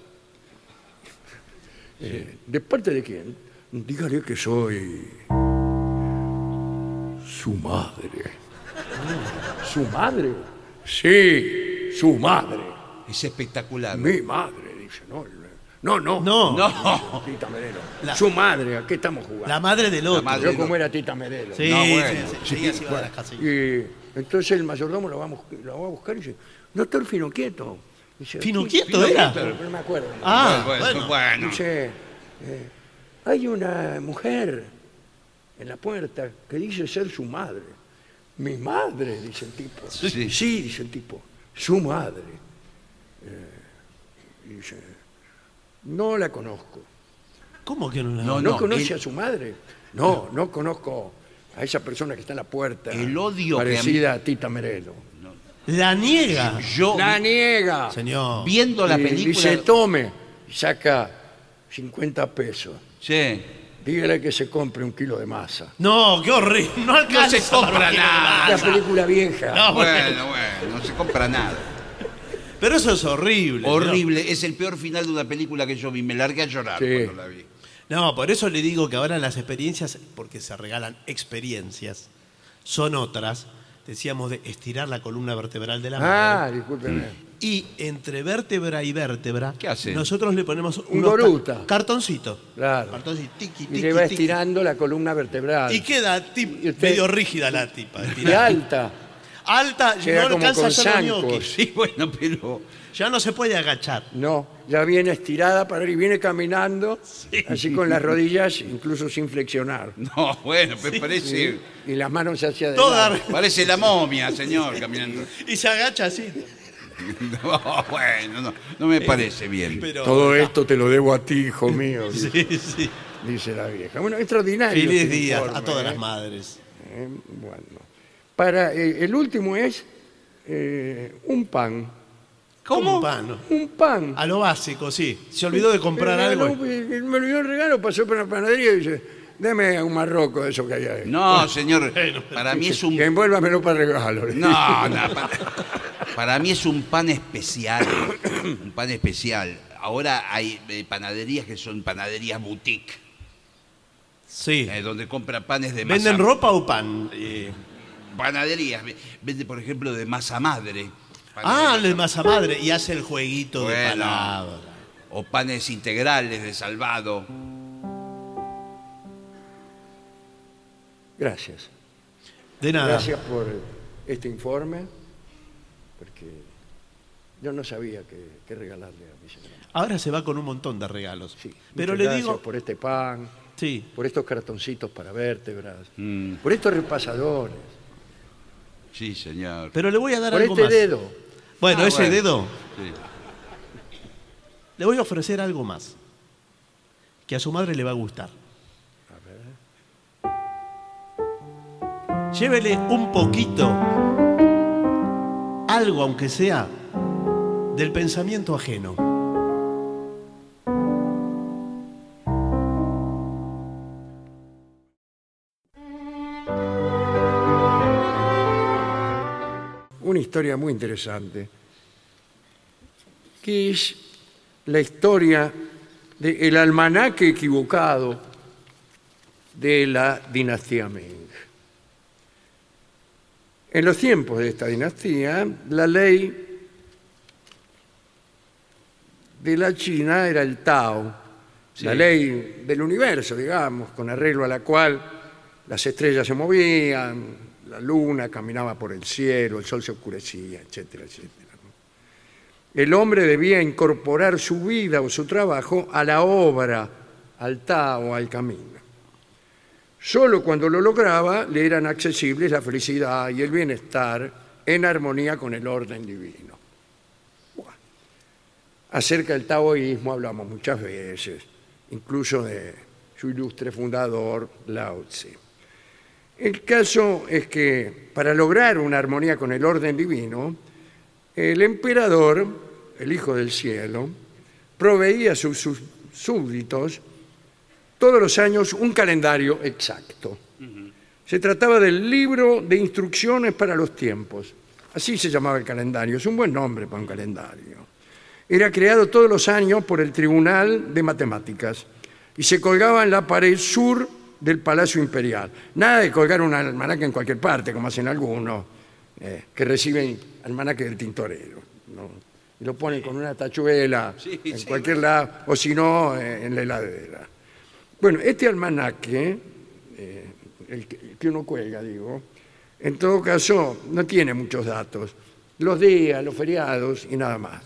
[SPEAKER 1] Eh, ¿De parte de quién? Dígale que soy su madre. ¿Su madre? Sí, su madre.
[SPEAKER 3] Es espectacular.
[SPEAKER 1] Mi madre, dice. No, no, no.
[SPEAKER 2] No.
[SPEAKER 3] No.
[SPEAKER 1] Tita Merelo.
[SPEAKER 2] La-
[SPEAKER 1] Su madre, ¿a qué estamos jugando?
[SPEAKER 2] La madre del otro.
[SPEAKER 3] madre-
[SPEAKER 1] Yo como era Tita Merelo.
[SPEAKER 2] Sí,
[SPEAKER 3] No,
[SPEAKER 2] sí,
[SPEAKER 3] bueno.
[SPEAKER 2] sí, sí, ella se iba de la casa.
[SPEAKER 1] Y entonces el mayordomo lo va lo va a buscar y dice, doctor Finoquieto. Dice,
[SPEAKER 2] ¿Fino
[SPEAKER 1] "Sí,
[SPEAKER 2] quieto
[SPEAKER 1] Fino
[SPEAKER 2] era?
[SPEAKER 1] Quieto", pero no me acuerdo.
[SPEAKER 2] Ah,
[SPEAKER 3] bueno,
[SPEAKER 2] bueno.
[SPEAKER 3] bueno.
[SPEAKER 1] Dice, eh, hay una mujer en la puerta que dice ser su madre. Mi madre, dice el tipo.
[SPEAKER 3] Sí.
[SPEAKER 1] Sí, dice el tipo, su madre. Eh, dice, no la conozco.
[SPEAKER 2] ¿Cómo que no la
[SPEAKER 3] No,
[SPEAKER 1] ¿No, conoce
[SPEAKER 3] el-
[SPEAKER 1] a su madre? No, no conozco a esa persona que está en la puerta.
[SPEAKER 3] El odio que a mí-
[SPEAKER 1] Parecida a, Tita Merelo.
[SPEAKER 2] La niega.
[SPEAKER 3] Yo,
[SPEAKER 1] La niega.
[SPEAKER 2] Señor.
[SPEAKER 3] viendo la
[SPEAKER 1] Y
[SPEAKER 3] película.
[SPEAKER 1] Dice, tome. Y saca 50 pesos.
[SPEAKER 3] Sí.
[SPEAKER 1] Dígale que se compre un kilo de masa.
[SPEAKER 2] No, qué horrible. No alcanza
[SPEAKER 3] se compra nada.
[SPEAKER 1] La película vieja.
[SPEAKER 2] No,
[SPEAKER 3] Bueno, bueno, no se compra nada.
[SPEAKER 2] Pero eso es horrible. señor.
[SPEAKER 3] Horrible. Es el peor final de una película que yo vi. Me largué a llorar
[SPEAKER 1] Sí.
[SPEAKER 3] cuando la vi.
[SPEAKER 2] No, por eso le digo que ahora las experiencias, porque se regalan experiencias, son otras. Decíamos de estirar la columna vertebral de la
[SPEAKER 1] Ah,
[SPEAKER 2] madre.
[SPEAKER 1] discúlpeme.
[SPEAKER 2] Y entre vértebra y vértebra,
[SPEAKER 3] ¿Qué hace?
[SPEAKER 2] nosotros le ponemos
[SPEAKER 1] Un goruta.
[SPEAKER 2] cartoncito.
[SPEAKER 1] Claro.
[SPEAKER 2] Cartoncito, tiqui,
[SPEAKER 1] Y
[SPEAKER 2] tiqui,
[SPEAKER 1] le va
[SPEAKER 2] tiqui.
[SPEAKER 1] estirando la columna vertebral.
[SPEAKER 2] Y queda tip-
[SPEAKER 1] Y usted-
[SPEAKER 2] medio rígida la tipa.
[SPEAKER 1] Y
[SPEAKER 2] estirada.
[SPEAKER 1] alta.
[SPEAKER 2] Alta,
[SPEAKER 1] Queda
[SPEAKER 2] no
[SPEAKER 1] como
[SPEAKER 2] alcanza
[SPEAKER 1] con zancos.
[SPEAKER 2] ñoquis.
[SPEAKER 3] Sí, bueno, pero.
[SPEAKER 2] Ya no se puede agachar.
[SPEAKER 1] No, ya viene estirada para y viene caminando, así con las rodillas, incluso sin flexionar. <laughs>
[SPEAKER 3] No, bueno, me parece.
[SPEAKER 1] Y las manos hacia
[SPEAKER 2] Toda
[SPEAKER 1] adelante.
[SPEAKER 3] Parece la momia, señor, caminando.
[SPEAKER 2] y se agacha así. <laughs>
[SPEAKER 3] No, bueno, no, no me parece bien.
[SPEAKER 2] Pero,
[SPEAKER 1] Todo esto te lo debo a ti, hijo mío,
[SPEAKER 2] Sí, sí.
[SPEAKER 1] dice la vieja. Bueno, extraordinario.
[SPEAKER 2] Feliz
[SPEAKER 1] este
[SPEAKER 2] día
[SPEAKER 1] informe,
[SPEAKER 2] a todas
[SPEAKER 1] ¿eh?
[SPEAKER 2] las madres.
[SPEAKER 1] Eh, bueno. Para, eh, el último es eh, un pan.
[SPEAKER 2] ¿Cómo? Un pan.
[SPEAKER 1] Un pan.
[SPEAKER 2] A lo básico, sí. Se olvidó de comprar algo.
[SPEAKER 1] no, me olvidó el regalo, pasó por la panadería y dice, dame un marroco de eso que hay ahí.
[SPEAKER 3] No, señor, <laughs> para mí es un.
[SPEAKER 1] Que envuélvamelo para regalo.
[SPEAKER 3] No, no, para, para mí es un pan especial. Un pan especial. ahora hay eh, panaderías que son panaderías boutique,
[SPEAKER 2] Sí.
[SPEAKER 3] eh, donde compra panes de
[SPEAKER 2] ¿Venden
[SPEAKER 3] masa.
[SPEAKER 2] ropa o pan? Eh,
[SPEAKER 3] Panaderías. ve- Vende, por ejemplo, de masa madre.
[SPEAKER 2] Ah,
[SPEAKER 3] de
[SPEAKER 2] de masa madre. Y hace el jueguito de palabras.
[SPEAKER 3] O panes integrales de salvado.
[SPEAKER 1] Gracias.
[SPEAKER 2] De nada.
[SPEAKER 1] Gracias por este informe, porque yo no sabía qué, qué regalarle a mi señora.
[SPEAKER 2] Ahora se va con un montón de regalos.
[SPEAKER 1] Sí,
[SPEAKER 2] Pero
[SPEAKER 1] muchas
[SPEAKER 2] le
[SPEAKER 1] gracias
[SPEAKER 2] digo.
[SPEAKER 1] por este pan,
[SPEAKER 2] Sí.
[SPEAKER 1] por estos cartoncitos para vértebras,
[SPEAKER 3] Mm,
[SPEAKER 1] por estos repasadores,
[SPEAKER 3] sí, señor.
[SPEAKER 2] Pero le voy a dar
[SPEAKER 1] por
[SPEAKER 2] algo
[SPEAKER 1] este
[SPEAKER 2] más.
[SPEAKER 1] dedo.
[SPEAKER 2] Bueno,
[SPEAKER 3] Ah,
[SPEAKER 2] ese
[SPEAKER 3] bueno.
[SPEAKER 2] dedo.
[SPEAKER 3] Sí.
[SPEAKER 2] Le voy a ofrecer algo más. Que a su madre le va a gustar. Llévele un poquito, algo aunque sea, del pensamiento ajeno.
[SPEAKER 1] Historia muy interesante, que es la historia del almanaque equivocado de la dinastía Ming. En los tiempos de esta dinastía, la ley de la China era el Tao,
[SPEAKER 3] Sí.
[SPEAKER 1] la ley del universo, digamos, con arreglo a la cual las estrellas se movían, la luna caminaba por el cielo, el sol se oscurecía, etcétera, etcétera. El hombre debía incorporar su vida o su trabajo a la obra, al Tao, al camino. Solo cuando lo lograba le eran accesibles la felicidad y el bienestar en armonía con el orden divino. Acerca del taoísmo hablamos muchas veces, incluso de su ilustre fundador, Lao Tse. El caso es que para lograr una armonía con el orden divino, el emperador, el Hijo del Cielo, proveía a sus sus súbditos todos los años un calendario exacto. Se trataba del libro de instrucciones para los tiempos. Así se llamaba el calendario. Es un buen nombre para un calendario. Era creado todos los años por el Tribunal de Matemáticas y se colgaba en la pared sur del Palacio Imperial. Nada de colgar un almanaque en cualquier parte, como hacen algunos, eh, que reciben almanaque del tintorero. ¿no? Y lo ponen con una tachuela
[SPEAKER 3] Sí,
[SPEAKER 1] en
[SPEAKER 3] sí,
[SPEAKER 1] cualquier lado, o si no, eh, en la heladera. Bueno, este almanaque, eh, el, que, el que uno cuelga, digo, en todo caso no tiene muchos datos. Los días, los feriados y nada más.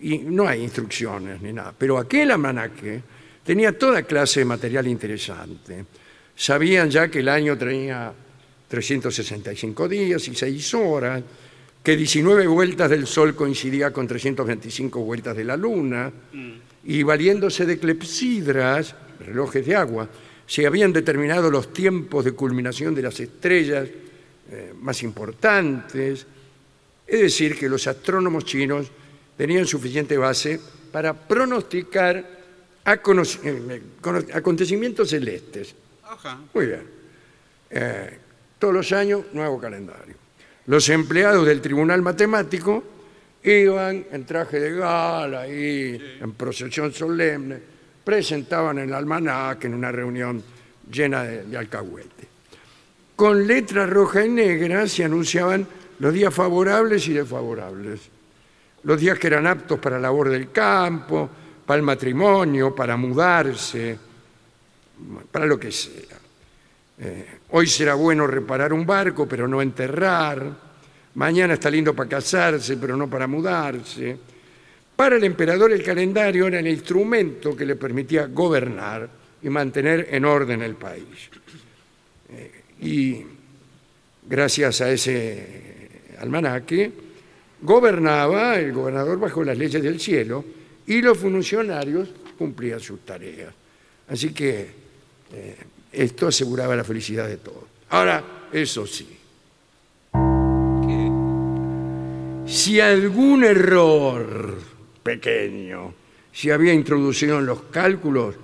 [SPEAKER 1] Y no hay instrucciones ni nada. Pero aquel almanaque tenía toda clase de material interesante. Sabían ya que el año tenía 365 días y 6 horas, que 19 vueltas del Sol coincidía con 325 vueltas de la Luna, y valiéndose de clepsidras, relojes de agua, se habían determinado los tiempos de culminación de las estrellas eh, más importantes, es decir, que los astrónomos chinos tenían suficiente base para pronosticar acontecimientos celestes.
[SPEAKER 3] Ajá.
[SPEAKER 1] Muy bien. Eh, todos los años, nuevo calendario. Los empleados del Tribunal Matemático iban en traje de gala y en procesión solemne, presentaban el almanaque en una reunión llena de, de alcahuete. Con letra roja y negra se anunciaban los días favorables y desfavorables. Los días que eran aptos para la labor del campo, para el matrimonio, para mudarse, para lo que sea. Eh, hoy será bueno reparar un barco, pero no enterrar. Mañana está lindo para casarse, pero no para mudarse. Para el emperador el calendario era el instrumento que le permitía gobernar y mantener en orden el país. Eh, y gracias a ese almanaque, gobernaba el gobernador bajo las leyes del cielo y los funcionarios cumplían sus tareas. Así que eh, esto aseguraba la felicidad de todos. Ahora, eso sí,
[SPEAKER 3] ¿Qué?
[SPEAKER 1] si algún error pequeño se había introducido en los cálculos,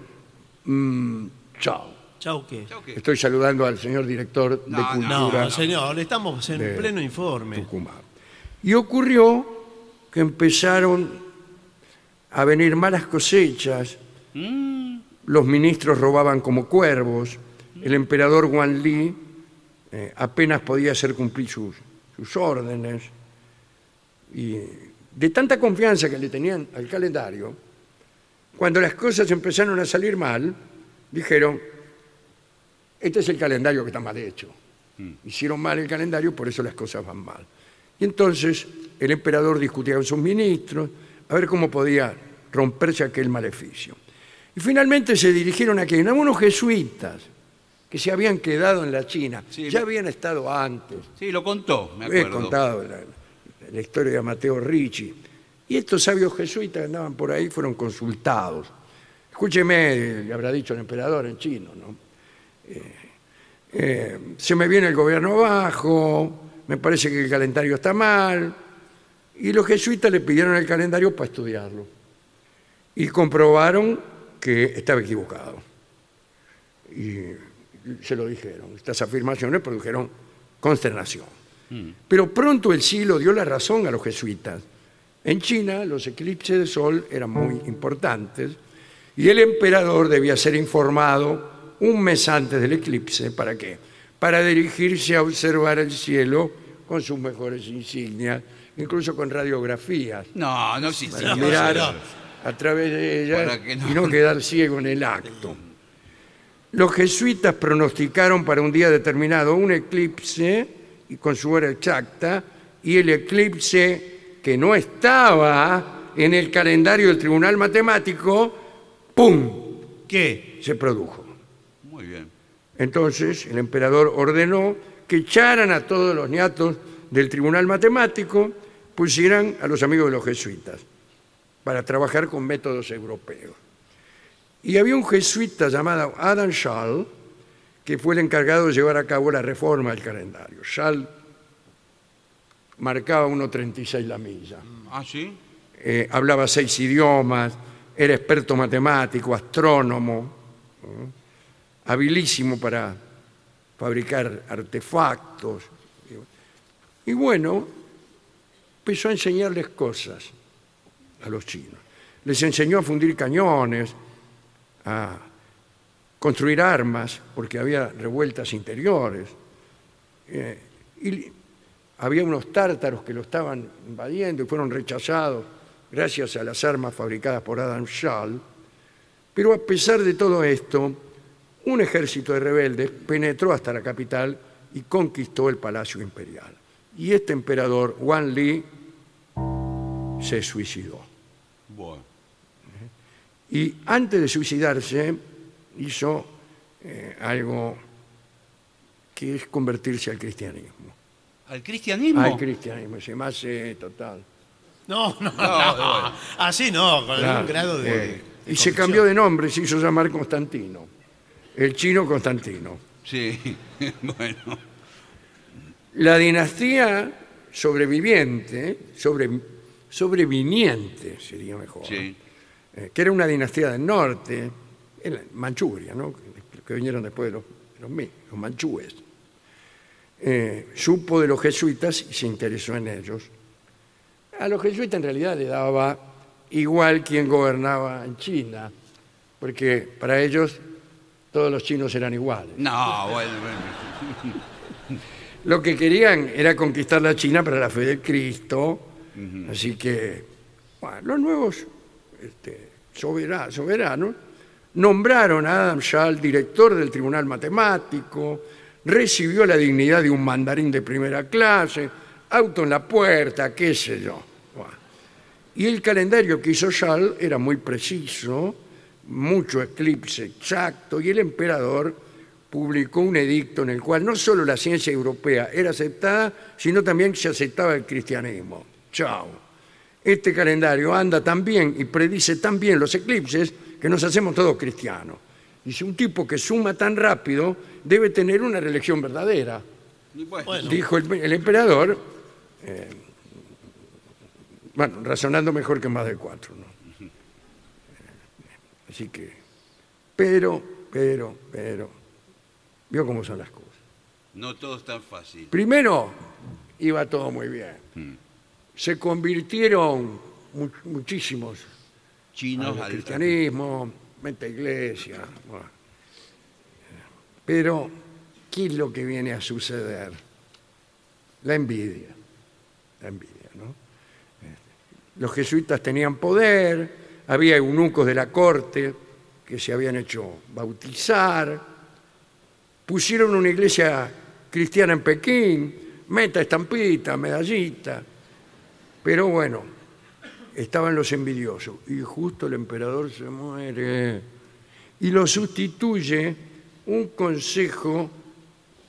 [SPEAKER 1] mm, chao.
[SPEAKER 2] Chau, ¿qué?
[SPEAKER 3] Chau, ¿qué?
[SPEAKER 1] Estoy saludando al señor director de
[SPEAKER 3] No, no,
[SPEAKER 1] Cultura
[SPEAKER 2] No, señor, estamos en pleno informe.
[SPEAKER 1] Tucumán. Y ocurrió que empezaron a venir malas cosechas, los ministros robaban como cuervos, el emperador Wan Li eh, apenas podía hacer cumplir sus, sus órdenes, y de tanta confianza que le tenían al calendario, cuando las cosas empezaron a salir mal, dijeron, este es el calendario que está mal hecho. Hicieron mal el calendario, por eso las cosas van mal. Y entonces el emperador discutía con sus ministros a ver cómo podía romperse aquel maleficio. Y finalmente se dirigieron a quien? A unos jesuitas que se habían quedado en la China.
[SPEAKER 3] Sí,
[SPEAKER 1] ya habían estado antes.
[SPEAKER 3] Sí, lo contó, me
[SPEAKER 1] He
[SPEAKER 3] acuerdo.
[SPEAKER 1] contado la, la historia de Mateo Ricci. Y estos sabios jesuitas que andaban por ahí fueron consultados. Escúcheme, le habrá dicho el emperador en chino, ¿no? Eh, eh, se me viene el gobierno abajo, me parece que el calendario está mal. Y los jesuitas le pidieron el calendario para estudiarlo. Y comprobaron que estaba equivocado. Y se lo dijeron. Estas afirmaciones produjeron consternación. Pero pronto el siglo dio la razón a los jesuitas. En China los eclipses de sol eran muy importantes y el emperador debía ser informado un mes antes del eclipse. ¿Para qué? Para dirigirse a observar el cielo con sus mejores insignias, incluso con radiografías,
[SPEAKER 3] No, no existía.
[SPEAKER 1] para mirar a través de ellas
[SPEAKER 3] no-
[SPEAKER 1] y no quedar ciego en el acto. Los jesuitas pronosticaron para un día determinado un eclipse y con su hora exacta y el eclipse que no estaba en el calendario del Tribunal Matemático, ¡pum!,
[SPEAKER 2] ¿Qué?
[SPEAKER 1] se produjo.
[SPEAKER 3] Muy bien.
[SPEAKER 1] Entonces el emperador ordenó que echaran a todos los niatos del Tribunal Matemático, pusieran a los amigos de los jesuitas para trabajar con métodos europeos. Y había un jesuita llamado Adam Schall, que fue el encargado de llevar a cabo la reforma del calendario. Schall marcaba 1.36 la milla
[SPEAKER 3] Ah, sí.
[SPEAKER 1] eh, hablaba seis idiomas, era experto matemático, astrónomo, ¿eh? habilísimo para fabricar artefactos. Y bueno, empezó a enseñarles cosas a los chinos. Les enseñó a fundir cañones, a construir armas, porque había revueltas interiores. Eh, y había unos tártaros que lo estaban invadiendo y fueron rechazados gracias a las armas fabricadas por Adam Schall. Pero a pesar de todo esto, un ejército de rebeldes penetró hasta la capital y conquistó el palacio imperial. Y este emperador, Wan Li, se suicidó.
[SPEAKER 3] Bueno.
[SPEAKER 1] Y antes de suicidarse, hizo eh, algo que es convertirse al cristianismo.
[SPEAKER 3] ¿Al cristianismo?
[SPEAKER 1] Al cristianismo, se me hace total.
[SPEAKER 2] No, no, no.
[SPEAKER 3] bueno.
[SPEAKER 2] Así no, con
[SPEAKER 1] Claro,
[SPEAKER 2] un grado de.
[SPEAKER 1] eh,
[SPEAKER 2] de
[SPEAKER 1] y se cambió de nombre, se hizo llamar Constantino. El chino Constantino.
[SPEAKER 3] Sí, <laughs> bueno.
[SPEAKER 1] La dinastía sobreviviente, sobre, sobreviniente sería mejor,
[SPEAKER 3] Sí.
[SPEAKER 1] eh, que era una dinastía del norte, en la- Manchuria, ¿no? que, que vinieron después de los, de los manchúes. Eh, supo de los jesuitas y se interesó en ellos. A los jesuitas en realidad le daba igual quien gobernaba en China, porque para ellos todos los chinos eran iguales.
[SPEAKER 3] No, bueno, bueno. <laughs>
[SPEAKER 1] Lo que querían era conquistar la China para la fe de Cristo. Así que, bueno, los nuevos este, sobera- soberanos nombraron a Adam Schall director del Tribunal Matemático, recibió la dignidad de un mandarín de primera clase, auto en la puerta, qué sé yo. Bueno. Y el calendario que hizo Schall era muy preciso, mucho eclipse exacto, y el emperador publicó un edicto en el cual no solo la ciencia europea era aceptada, sino también se aceptaba el cristianismo. Chao. Este calendario anda tan bien y predice tan bien los eclipses que nos hacemos todos cristianos. Dice, un tipo que suma tan rápido debe tener una religión verdadera
[SPEAKER 3] Bueno.
[SPEAKER 1] dijo el, el emperador, eh, bueno, razonando mejor que más de cuatro, ¿no? Así que, pero, pero, pero, vio cómo son las cosas.
[SPEAKER 3] no todo es tan fácil.
[SPEAKER 1] Primero, iba todo muy bien. Se convirtieron mu- muchísimos
[SPEAKER 3] Chinos
[SPEAKER 1] al cristianismo, vente a iglesia. bueno. Pero, ¿qué es lo que viene a suceder? La envidia. La envidia, ¿no? Este, Los jesuitas tenían poder, había eunucos de la corte que se habían hecho bautizar, pusieron una iglesia cristiana en Pekín, meta estampita, medallita, pero bueno, estaban los envidiosos y justo el emperador se muere y lo sustituye un consejo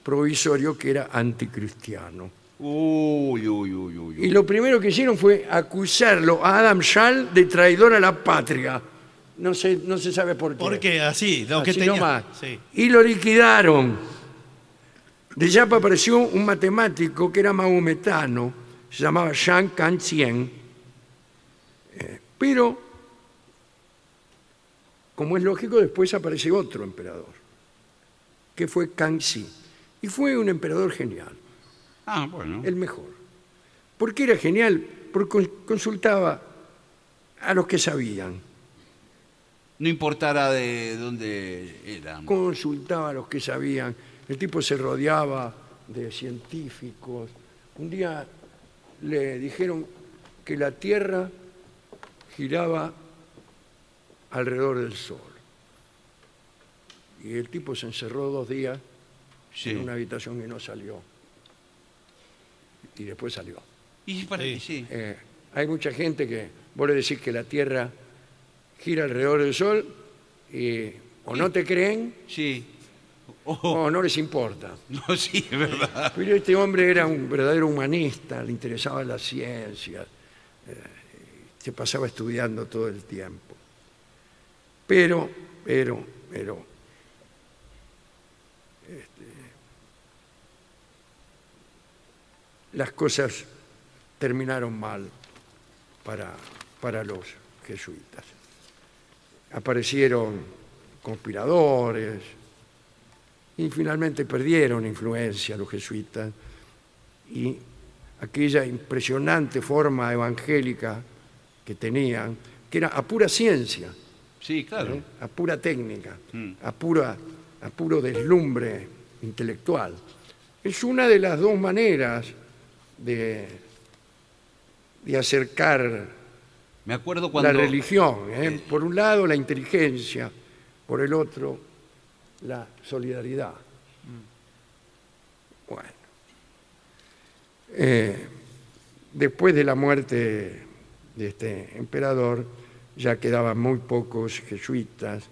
[SPEAKER 1] provisorio que era anticristiano.
[SPEAKER 3] Uy, uy, uy, uy.
[SPEAKER 1] Y lo primero que hicieron fue acusarlo a Adam Schall de traidor a la patria. No se, no se sabe por qué.
[SPEAKER 2] Porque así, lo que
[SPEAKER 1] Así
[SPEAKER 2] tenía.
[SPEAKER 1] nomás.
[SPEAKER 2] Sí.
[SPEAKER 1] Y lo liquidaron. De Yapa apareció un matemático que era maometano, se llamaba Jean Kantien. Eh, pero, como es lógico, después aparece otro emperador, que fue Kangxi. Y fue un emperador genial
[SPEAKER 3] Ah, bueno.
[SPEAKER 1] el mejor. ¿Por qué era genial? Porque con- consultaba a los que sabían,
[SPEAKER 3] No importara de dónde eran.
[SPEAKER 1] consultaba a los que sabían. El tipo se rodeaba de científicos. Un día le dijeron que la Tierra giraba alrededor del Sol. Y el tipo se encerró dos días
[SPEAKER 3] Sí.
[SPEAKER 1] en una habitación y no salió. Y después salió.
[SPEAKER 3] Y para
[SPEAKER 2] Sí.
[SPEAKER 3] sí.
[SPEAKER 1] Eh, hay mucha gente que vos le decís que la Tierra gira alrededor del Sol y o no te creen
[SPEAKER 3] Sí. Oh,
[SPEAKER 1] o no les importa. <laughs>
[SPEAKER 3] no, sí, es verdad.
[SPEAKER 1] Pero este hombre era un verdadero humanista, le interesaba la ciencia, eh, se pasaba estudiando todo el tiempo. Pero, pero, pero, este, las cosas terminaron mal para, para los jesuitas. Aparecieron conspiradores, y finalmente perdieron influencia los jesuitas y aquella impresionante forma evangélica que tenían, que era a pura ciencia,
[SPEAKER 3] Sí, claro.
[SPEAKER 1] ¿eh? a pura técnica,
[SPEAKER 3] Mm.
[SPEAKER 1] a, pura, a puro deslumbre intelectual. Es una de las dos maneras de, de acercar
[SPEAKER 3] Me acuerdo cuando.
[SPEAKER 1] la religión. ¿eh? Por un lado la inteligencia, por el otro la solidaridad. Bueno. Eh, después de la muerte de este emperador, ya quedaban muy pocos jesuitas, eh,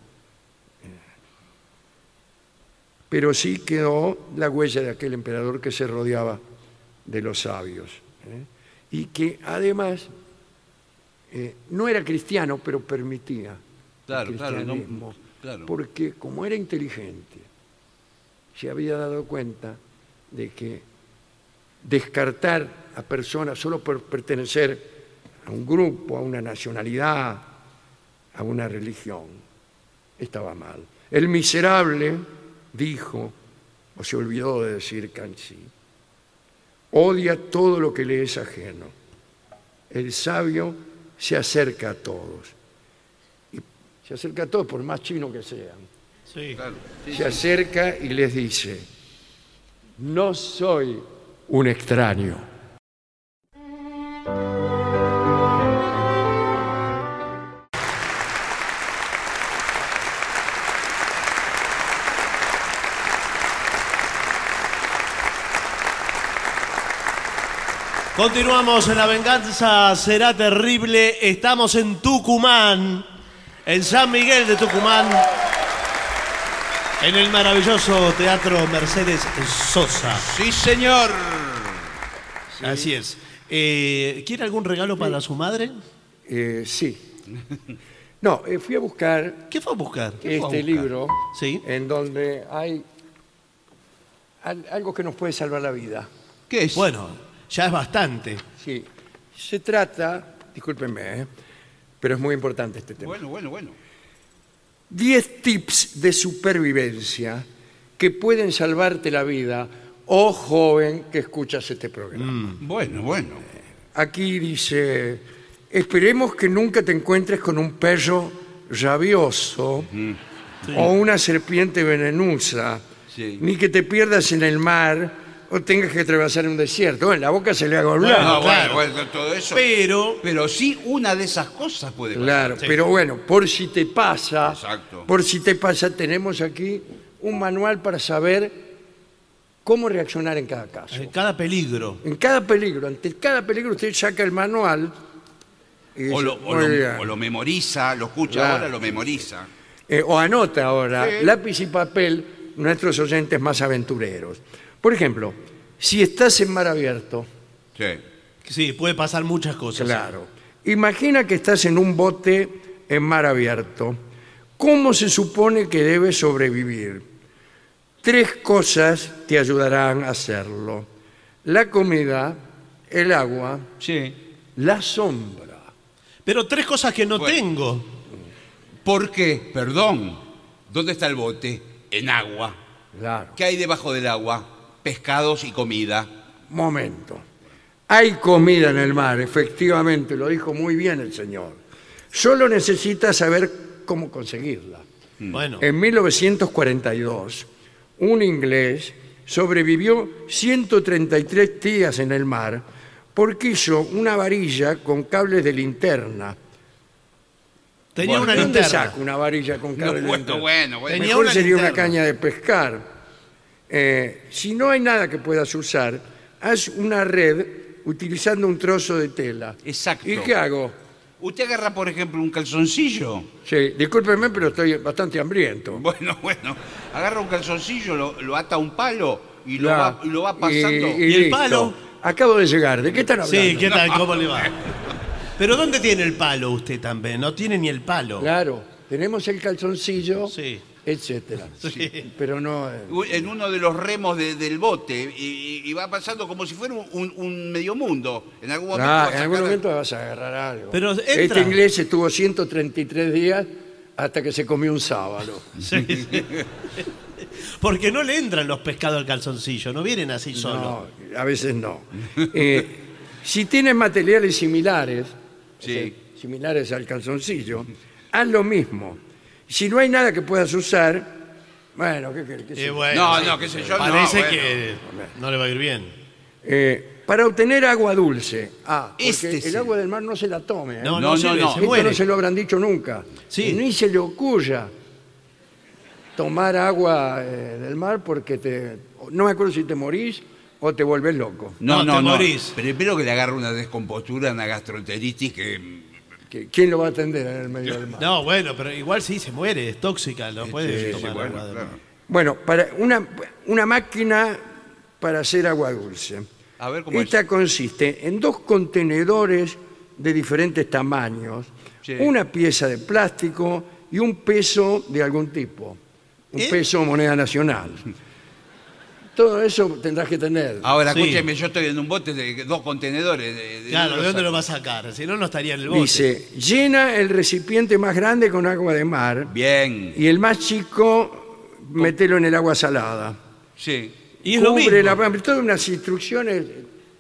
[SPEAKER 1] pero sí quedó la huella de aquel emperador que se rodeaba de los sabios ¿eh? y que además eh, no era cristiano, pero permitía
[SPEAKER 3] Claro,
[SPEAKER 1] el
[SPEAKER 3] claro, no-
[SPEAKER 1] cristianismo,
[SPEAKER 3] claro.
[SPEAKER 1] porque como era inteligente, se había dado cuenta de que descartar a personas solo por pertenecer a un grupo, a una nacionalidad, a una religión, estaba mal. El miserable dijo, o se olvidó de decir Kanchi, odia todo lo que le es ajeno. El sabio se acerca a todos. Y se acerca a todos por más chino que sean.
[SPEAKER 2] Sí.
[SPEAKER 3] Claro. Sí,
[SPEAKER 1] Se
[SPEAKER 3] sí.
[SPEAKER 1] acerca y les dice, no soy un extraño.
[SPEAKER 2] Continuamos en La Venganza Será Terrible. Estamos en Tucumán, en San Miguel de Tucumán, en el maravilloso Teatro Mercedes Sosa.
[SPEAKER 3] Sí, señor.
[SPEAKER 2] Así es. Eh, ¿Quiere algún regalo para su madre?
[SPEAKER 1] Eh, sí. No, eh, fui a buscar
[SPEAKER 2] ¿Qué fue a buscar?
[SPEAKER 1] este
[SPEAKER 3] buscar?
[SPEAKER 1] libro
[SPEAKER 2] Sí.
[SPEAKER 1] en donde hay al- algo que nos puede salvar la vida.
[SPEAKER 3] ¿Qué es?
[SPEAKER 2] Bueno, ya es bastante.
[SPEAKER 1] Sí. Se trata, discúlpenme, ¿eh? pero es muy importante este tema.
[SPEAKER 3] bueno, bueno, bueno.
[SPEAKER 1] 10 tips de supervivencia que pueden salvarte la vida, oh joven que escuchas este programa.
[SPEAKER 3] Bueno, bueno.
[SPEAKER 1] Aquí dice, Esperemos que nunca te encuentres con un perro rabioso o una serpiente venenosa,
[SPEAKER 3] Sí.
[SPEAKER 1] ni que te pierdas en el mar o tengas que atravesar un desierto. Bueno, la boca se le haga
[SPEAKER 2] Bueno,
[SPEAKER 1] blanca.
[SPEAKER 3] No,
[SPEAKER 2] claro.
[SPEAKER 3] bueno, bueno, todo eso.
[SPEAKER 2] Pero
[SPEAKER 3] Pero sí, una de esas cosas puede pasar.
[SPEAKER 1] Claro, pero bueno, por si te pasa,
[SPEAKER 3] Exacto.
[SPEAKER 1] por si te pasa, tenemos aquí un manual para saber cómo reaccionar en cada caso.
[SPEAKER 2] en cada peligro.
[SPEAKER 1] En cada peligro, ante cada peligro usted saca el manual y
[SPEAKER 3] O
[SPEAKER 1] dice,
[SPEAKER 3] lo, o
[SPEAKER 1] "Muy
[SPEAKER 3] lo-
[SPEAKER 1] bien".
[SPEAKER 3] o lo memoriza, lo escucha
[SPEAKER 1] Claro.
[SPEAKER 3] ahora, lo memoriza.
[SPEAKER 1] Eh, o anota ahora,
[SPEAKER 3] Sí.
[SPEAKER 1] lápiz y papel, nuestros oyentes más aventureros. Por ejemplo, si estás en mar abierto,
[SPEAKER 3] Sí.
[SPEAKER 2] Sí, puede pasar muchas cosas.
[SPEAKER 1] claro, imagina que estás en un bote en mar abierto. ¿Cómo se supone que debes sobrevivir? Tres cosas te ayudarán a hacerlo. La comida, el agua,
[SPEAKER 3] Sí.
[SPEAKER 1] la sombra.
[SPEAKER 2] Pero tres cosas que no
[SPEAKER 3] Bueno.
[SPEAKER 2] tengo.
[SPEAKER 3] ¿Por qué? Perdón. ¿Dónde está el bote? En agua.
[SPEAKER 1] Claro.
[SPEAKER 3] ¿Qué hay debajo del agua? Pescados y comida.
[SPEAKER 1] Momento. Hay comida en el mar, efectivamente, lo dijo muy bien el señor. Solo necesitas saber cómo conseguirla.
[SPEAKER 2] Bueno,
[SPEAKER 1] En 1942, un inglés sobrevivió 133 días en el mar porque hizo una varilla con cables de linterna.
[SPEAKER 2] tenía
[SPEAKER 3] bueno,
[SPEAKER 2] una
[SPEAKER 1] ¿De dónde
[SPEAKER 2] linterna.
[SPEAKER 1] saco una varilla con
[SPEAKER 3] No,
[SPEAKER 1] cables de
[SPEAKER 3] bueno,
[SPEAKER 1] linterna?
[SPEAKER 3] bueno, bueno.
[SPEAKER 2] Tenía
[SPEAKER 1] Mejor
[SPEAKER 2] una
[SPEAKER 1] sería una caña de pescar. Eh, si no hay nada que puedas usar, haz una red utilizando un trozo de tela.
[SPEAKER 3] Exacto.
[SPEAKER 1] ¿Y qué hago?
[SPEAKER 3] Usted agarra, por ejemplo, un calzoncillo.
[SPEAKER 1] Sí, discúlpeme, pero estoy bastante hambriento. <laughs>
[SPEAKER 3] Bueno, bueno. Agarra un calzoncillo, lo, lo ata a un palo y lo, va, y lo va pasando.
[SPEAKER 1] Y,
[SPEAKER 2] ¿Y el
[SPEAKER 1] listo.
[SPEAKER 2] palo?
[SPEAKER 1] Acabo de llegar. ¿De qué están hablando?
[SPEAKER 2] Sí, ¿qué tal? ¿Cómo le va? <laughs> Pero ¿dónde tiene el palo usted también? No tiene ni el palo.
[SPEAKER 1] Claro, tenemos el calzoncillo,
[SPEAKER 2] Sí.
[SPEAKER 1] Etcétera. <laughs>
[SPEAKER 2] Sí.
[SPEAKER 1] Pero no... eh,
[SPEAKER 3] en uno de los remos de- del bote y, y va pasando como si fuera un, medio mundo. En algún momento.
[SPEAKER 1] ah,
[SPEAKER 3] va a
[SPEAKER 1] en algún
[SPEAKER 3] sacar-
[SPEAKER 1] momento vas a agarrar algo.
[SPEAKER 2] Pero entra.
[SPEAKER 1] Este inglés estuvo 133 días hasta que se comió un sábado. <laughs>
[SPEAKER 2] Sí, sí. <laughs> Porque no le entran los pescados al calzoncillo, no vienen así solos.
[SPEAKER 1] No, a veces no. Eh, si tienes materiales similares,
[SPEAKER 3] Sí.
[SPEAKER 1] o sea, similares al calzoncillo, haz lo mismo. Si no hay nada que puedas usar, bueno, ¿qué
[SPEAKER 2] Eh,
[SPEAKER 1] sea?
[SPEAKER 2] bueno,
[SPEAKER 3] No,
[SPEAKER 2] sí.
[SPEAKER 3] no, qué sé yo, no,
[SPEAKER 2] Parece
[SPEAKER 3] bueno.
[SPEAKER 2] que no le va a ir bien.
[SPEAKER 1] Eh, para obtener agua dulce. Ah, porque
[SPEAKER 3] Este
[SPEAKER 1] el
[SPEAKER 3] sí.
[SPEAKER 1] agua del mar no se la tome. ¿eh?
[SPEAKER 2] No,
[SPEAKER 3] No,
[SPEAKER 2] no, se
[SPEAKER 3] no, no.
[SPEAKER 2] se
[SPEAKER 1] Esto
[SPEAKER 2] muere.
[SPEAKER 1] no se lo habrán dicho nunca.
[SPEAKER 2] Sí.
[SPEAKER 1] Ni se le ocurra tomar agua eh, del mar porque te, no me acuerdo si te morís o te volvés loco.
[SPEAKER 3] No,
[SPEAKER 2] No,
[SPEAKER 3] no,
[SPEAKER 2] te
[SPEAKER 3] no.
[SPEAKER 2] morís.
[SPEAKER 3] Primero que le agarre una descompostura, una gastroenteritis que.
[SPEAKER 1] ¿Qui- ¿Quién lo va a atender en el medio del mar?
[SPEAKER 2] No, bueno, pero igual sí se muere, es tóxica, no puede tomar
[SPEAKER 3] bueno,
[SPEAKER 2] agua de
[SPEAKER 3] claro.
[SPEAKER 2] mar.
[SPEAKER 1] Bueno, para una, una máquina para hacer agua dulce.
[SPEAKER 3] A ver cómo
[SPEAKER 1] Esta
[SPEAKER 3] es.
[SPEAKER 1] consiste en dos contenedores de diferentes tamaños,
[SPEAKER 3] Sí.
[SPEAKER 1] una pieza de plástico y un peso de algún tipo, un
[SPEAKER 2] ¿Eh?
[SPEAKER 1] peso moneda nacional. <laughs> Todo eso tendrás que tener.
[SPEAKER 3] Ahora,
[SPEAKER 2] Sí.
[SPEAKER 3] escúcheme, yo estoy en un bote de dos contenedores. De, de-
[SPEAKER 2] Claro, ¿de dónde lo va a sacar? Si no, no estaría en el bote.
[SPEAKER 1] Dice, llena el recipiente más grande con agua de mar
[SPEAKER 3] Bien.
[SPEAKER 1] y el más chico, mételo en el agua salada.
[SPEAKER 3] Sí.
[SPEAKER 2] Y es lo mismo.
[SPEAKER 1] Cubre la todas unas instrucciones.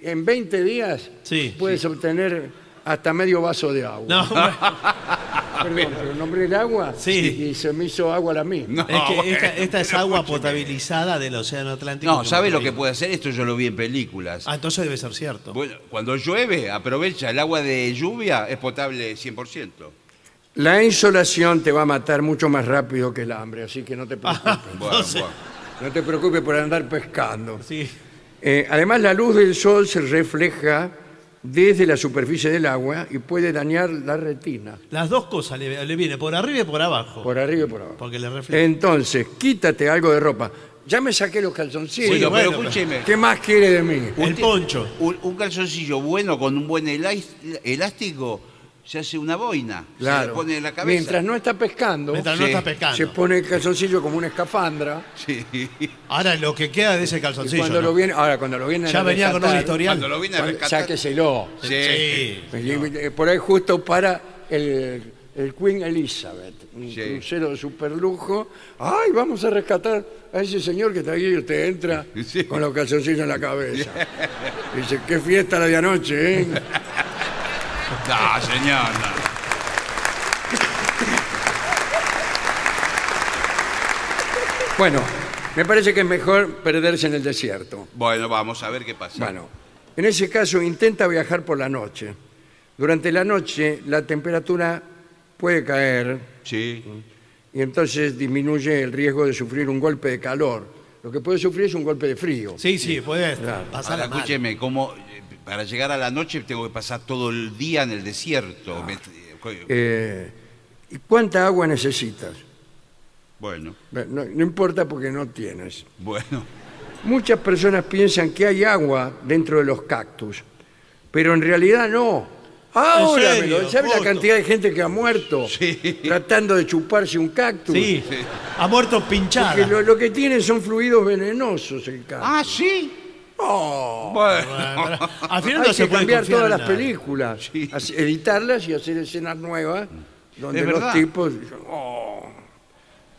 [SPEAKER 1] En 20 días
[SPEAKER 2] Sí,
[SPEAKER 1] puedes obtener hasta medio vaso de agua.
[SPEAKER 2] No, bueno, <laughs> <laughs>
[SPEAKER 1] Perdón, pero nombré el agua
[SPEAKER 2] Sí.
[SPEAKER 1] y se me hizo agua la misma.
[SPEAKER 3] No,
[SPEAKER 2] es que
[SPEAKER 3] bueno,
[SPEAKER 2] esta, esta es
[SPEAKER 3] pero
[SPEAKER 2] agua
[SPEAKER 3] escúcheme.
[SPEAKER 2] potabilizada del Océano Atlántico.
[SPEAKER 3] No,
[SPEAKER 2] que
[SPEAKER 3] ¿sabe
[SPEAKER 2] me
[SPEAKER 3] lo que puede hacer? Esto yo lo vi en películas.
[SPEAKER 2] Ah, entonces debe ser cierto.
[SPEAKER 3] Bueno, cuando llueve, aprovecha el agua de lluvia, es potable 100%.
[SPEAKER 1] La insolación te va a matar mucho más rápido que el hambre, así que no te preocupes. <laughs>
[SPEAKER 3] Bueno, bueno.
[SPEAKER 1] No te preocupes por andar pescando.
[SPEAKER 2] Sí.
[SPEAKER 1] Eh, además, la luz del sol se refleja desde la superficie del agua y puede dañar la retina,
[SPEAKER 2] Las dos cosas le, le viene, por arriba y por abajo.
[SPEAKER 1] por arriba y por abajo.
[SPEAKER 2] Porque le refleja.
[SPEAKER 1] Entonces, quítate algo de ropa. Ya me saqué los calzoncillos.
[SPEAKER 3] Bueno,
[SPEAKER 2] bueno,
[SPEAKER 3] pero escúcheme.
[SPEAKER 1] ¿Qué más quiere de mí?
[SPEAKER 2] el
[SPEAKER 3] Usted-
[SPEAKER 2] poncho.
[SPEAKER 3] Un, un calzoncillo bueno con un buen elás- elástico se hace una boina. Se
[SPEAKER 1] Claro.
[SPEAKER 3] le pone en la cabeza.
[SPEAKER 1] Mientras no está pescando,
[SPEAKER 2] Mientras no
[SPEAKER 3] Sí.
[SPEAKER 2] está pescando.
[SPEAKER 1] se pone el calzoncillo como una escafandra.
[SPEAKER 3] Sí.
[SPEAKER 2] Ahora lo que queda de ese
[SPEAKER 1] Y
[SPEAKER 2] calzoncillo.
[SPEAKER 1] cuando
[SPEAKER 2] ¿no?
[SPEAKER 1] lo viene, ahora cuando lo viene
[SPEAKER 2] Ya venía con un historial.
[SPEAKER 3] Cuando lo vine a
[SPEAKER 1] Cuando-
[SPEAKER 3] rescatar.
[SPEAKER 1] Sáqueselo.
[SPEAKER 3] Sí.
[SPEAKER 2] Sí.
[SPEAKER 1] Eh, Por ahí justo para el, el Queen Elizabeth, un
[SPEAKER 3] Sí.
[SPEAKER 1] crucero de superlujo. Ay, vamos a rescatar a ese señor que está ahí y usted entra
[SPEAKER 3] Sí.
[SPEAKER 1] con los calzoncillos en la cabeza. <laughs> Dice, qué fiesta la de anoche, ¿eh? <laughs> Bueno, me parece que es mejor perderse en el desierto.
[SPEAKER 3] Bueno, vamos a ver qué pasa.
[SPEAKER 1] Bueno, en ese caso intenta viajar por la noche. Durante la noche la temperatura puede caer
[SPEAKER 3] Sí.
[SPEAKER 1] y entonces disminuye el riesgo de sufrir un golpe de calor. Lo que puede sufrir es un golpe de frío.
[SPEAKER 2] Sí, sí, puede
[SPEAKER 1] Claro.
[SPEAKER 2] pasar
[SPEAKER 3] Ahora, escúcheme, como eh, para llegar a la noche tengo que pasar todo el día en el desierto. Me-
[SPEAKER 1] Eh, ¿Y cuánta agua necesitas?
[SPEAKER 3] Bueno,
[SPEAKER 1] No, no importa porque no tienes.
[SPEAKER 3] bueno.
[SPEAKER 1] Muchas personas piensan que hay agua dentro de los cactus, pero en realidad no. Ahora,
[SPEAKER 2] serio?
[SPEAKER 1] lo- ¿sabe la
[SPEAKER 2] Justo.
[SPEAKER 1] cantidad de gente que ha muerto
[SPEAKER 3] Sí.
[SPEAKER 1] tratando de chuparse un cactus?
[SPEAKER 2] Sí, ha muerto
[SPEAKER 1] Que
[SPEAKER 2] pinchada.
[SPEAKER 1] lo, lo que tiene son fluidos venenosos el cactus.
[SPEAKER 3] Ah, sí.
[SPEAKER 1] Oh,
[SPEAKER 3] Bueno. <laughs>
[SPEAKER 2] Al final
[SPEAKER 1] hay
[SPEAKER 2] no se
[SPEAKER 1] que
[SPEAKER 2] puede
[SPEAKER 1] cambiar
[SPEAKER 2] confiar
[SPEAKER 1] todas
[SPEAKER 2] en
[SPEAKER 1] las películas, editarlas y hacer escenas nuevas donde
[SPEAKER 3] Es
[SPEAKER 1] los
[SPEAKER 3] verdad.
[SPEAKER 1] tipos... oh.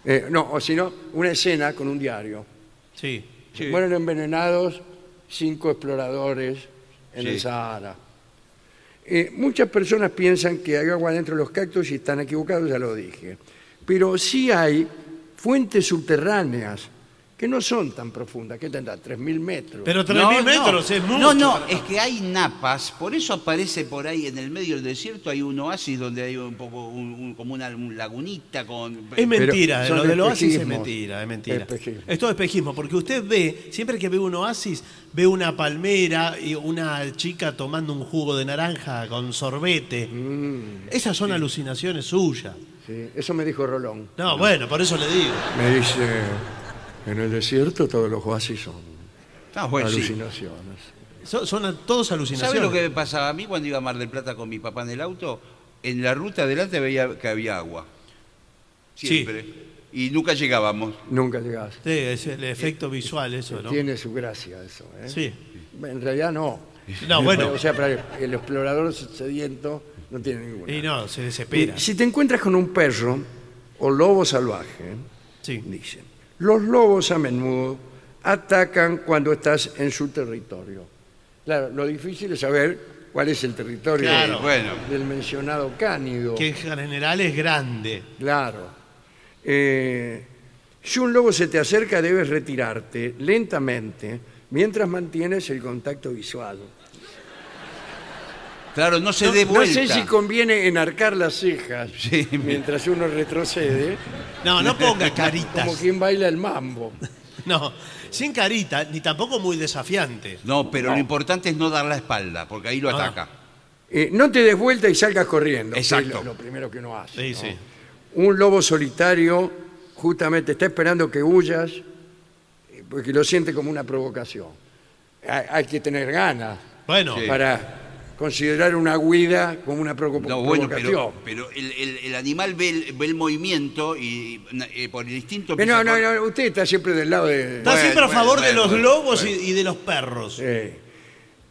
[SPEAKER 1] Eh, no, o si no, una escena con un diario.
[SPEAKER 2] Sí.
[SPEAKER 3] Sí.
[SPEAKER 1] Mueren envenenados cinco exploradores en
[SPEAKER 3] Sí.
[SPEAKER 1] el Sahara. Eh, muchas personas piensan que hay agua dentro de los cactus y están equivocados, ya lo dije. Pero sí hay fuentes subterráneas que no son tan profundas, que tendrán 3.000 metros.
[SPEAKER 2] Pero 3.000 metros es mucho.
[SPEAKER 3] No, no, es que hay napas, por eso aparece por ahí en el medio del desierto hay un oasis donde hay un poco un- un- como una un lagunita con
[SPEAKER 2] Es mentira,
[SPEAKER 1] son
[SPEAKER 2] lo del oasis es
[SPEAKER 1] espejismos.
[SPEAKER 2] mentira, es mentira.
[SPEAKER 1] Espejismo.
[SPEAKER 2] Es todo espejismo, porque usted ve, siempre que ve un oasis, ve una palmera y una chica tomando un jugo de naranja con sorbete.
[SPEAKER 1] Mm.
[SPEAKER 2] Esas son alucinaciones suyas.
[SPEAKER 1] Sí, eso me dijo Rolón.
[SPEAKER 2] No, bueno, por eso le digo.
[SPEAKER 1] Me dice, en el desierto todos los oasis son
[SPEAKER 3] Ah, bueno, sí.
[SPEAKER 1] alucinaciones.
[SPEAKER 2] Son, todos alucinaciones.
[SPEAKER 3] ¿Sabe lo que me pasaba a mí cuando iba a Mar del Plata con mi papá en el auto? En la ruta adelante veía que había agua.
[SPEAKER 2] Sí.
[SPEAKER 3] Siempre. Y nunca llegábamos.
[SPEAKER 1] Nunca llegas.
[SPEAKER 2] Sí, es el efecto visual eso, ¿no?
[SPEAKER 1] Tiene su gracia eso. ¿eh?
[SPEAKER 2] Sí.
[SPEAKER 1] En realidad no.
[SPEAKER 2] No, bueno.
[SPEAKER 1] O sea, para el explorador sediento no tiene ninguna.
[SPEAKER 2] Y no, se desespera.
[SPEAKER 1] Si te encuentras con un perro o lobo salvaje,
[SPEAKER 2] Sí.
[SPEAKER 1] dice, los lobos a menudo atacan cuando estás en su territorio. Claro, lo difícil es saber cuál es el territorio
[SPEAKER 2] Claro.
[SPEAKER 3] Bueno.
[SPEAKER 1] del mencionado cánido.
[SPEAKER 2] Que en general es grande.
[SPEAKER 1] Claro. Eh, si un lobo se te acerca, debes retirarte lentamente mientras mantienes el contacto visual.
[SPEAKER 3] Claro, no se
[SPEAKER 1] No,
[SPEAKER 3] dé
[SPEAKER 1] no sé si conviene enarcar las cejas <laughs>
[SPEAKER 3] Sí,
[SPEAKER 1] mientras uno retrocede,
[SPEAKER 2] No, no ponga <laughs> caritas.
[SPEAKER 1] como quien baila el mambo. <laughs>
[SPEAKER 2] No, sin carita, ni tampoco muy desafiante.
[SPEAKER 3] No, pero lo importante es no dar la espalda, porque ahí lo
[SPEAKER 2] Ah.
[SPEAKER 3] ataca.
[SPEAKER 1] Eh, no te des vuelta y salgas corriendo. que es
[SPEAKER 3] Exacto.
[SPEAKER 1] lo, lo primero que uno hace.
[SPEAKER 2] Sí,
[SPEAKER 1] ¿no?
[SPEAKER 2] sí.
[SPEAKER 1] Un lobo solitario justamente está esperando que huyas eh, porque lo siente como una provocación. Hay, hay que tener ganas
[SPEAKER 2] Bueno,
[SPEAKER 3] Sí.
[SPEAKER 1] para considerar una huida como una provo-
[SPEAKER 3] No, bueno,
[SPEAKER 1] provocación.
[SPEAKER 3] pero, pero el, el- el animal ve el, ve el movimiento y eh, por el instinto...
[SPEAKER 1] No, no, no, usted está siempre del lado de...
[SPEAKER 2] está
[SPEAKER 3] Bueno,
[SPEAKER 2] siempre a
[SPEAKER 3] bueno,
[SPEAKER 2] favor de los
[SPEAKER 3] bueno,
[SPEAKER 2] lobos y- de los perros.
[SPEAKER 1] Eh,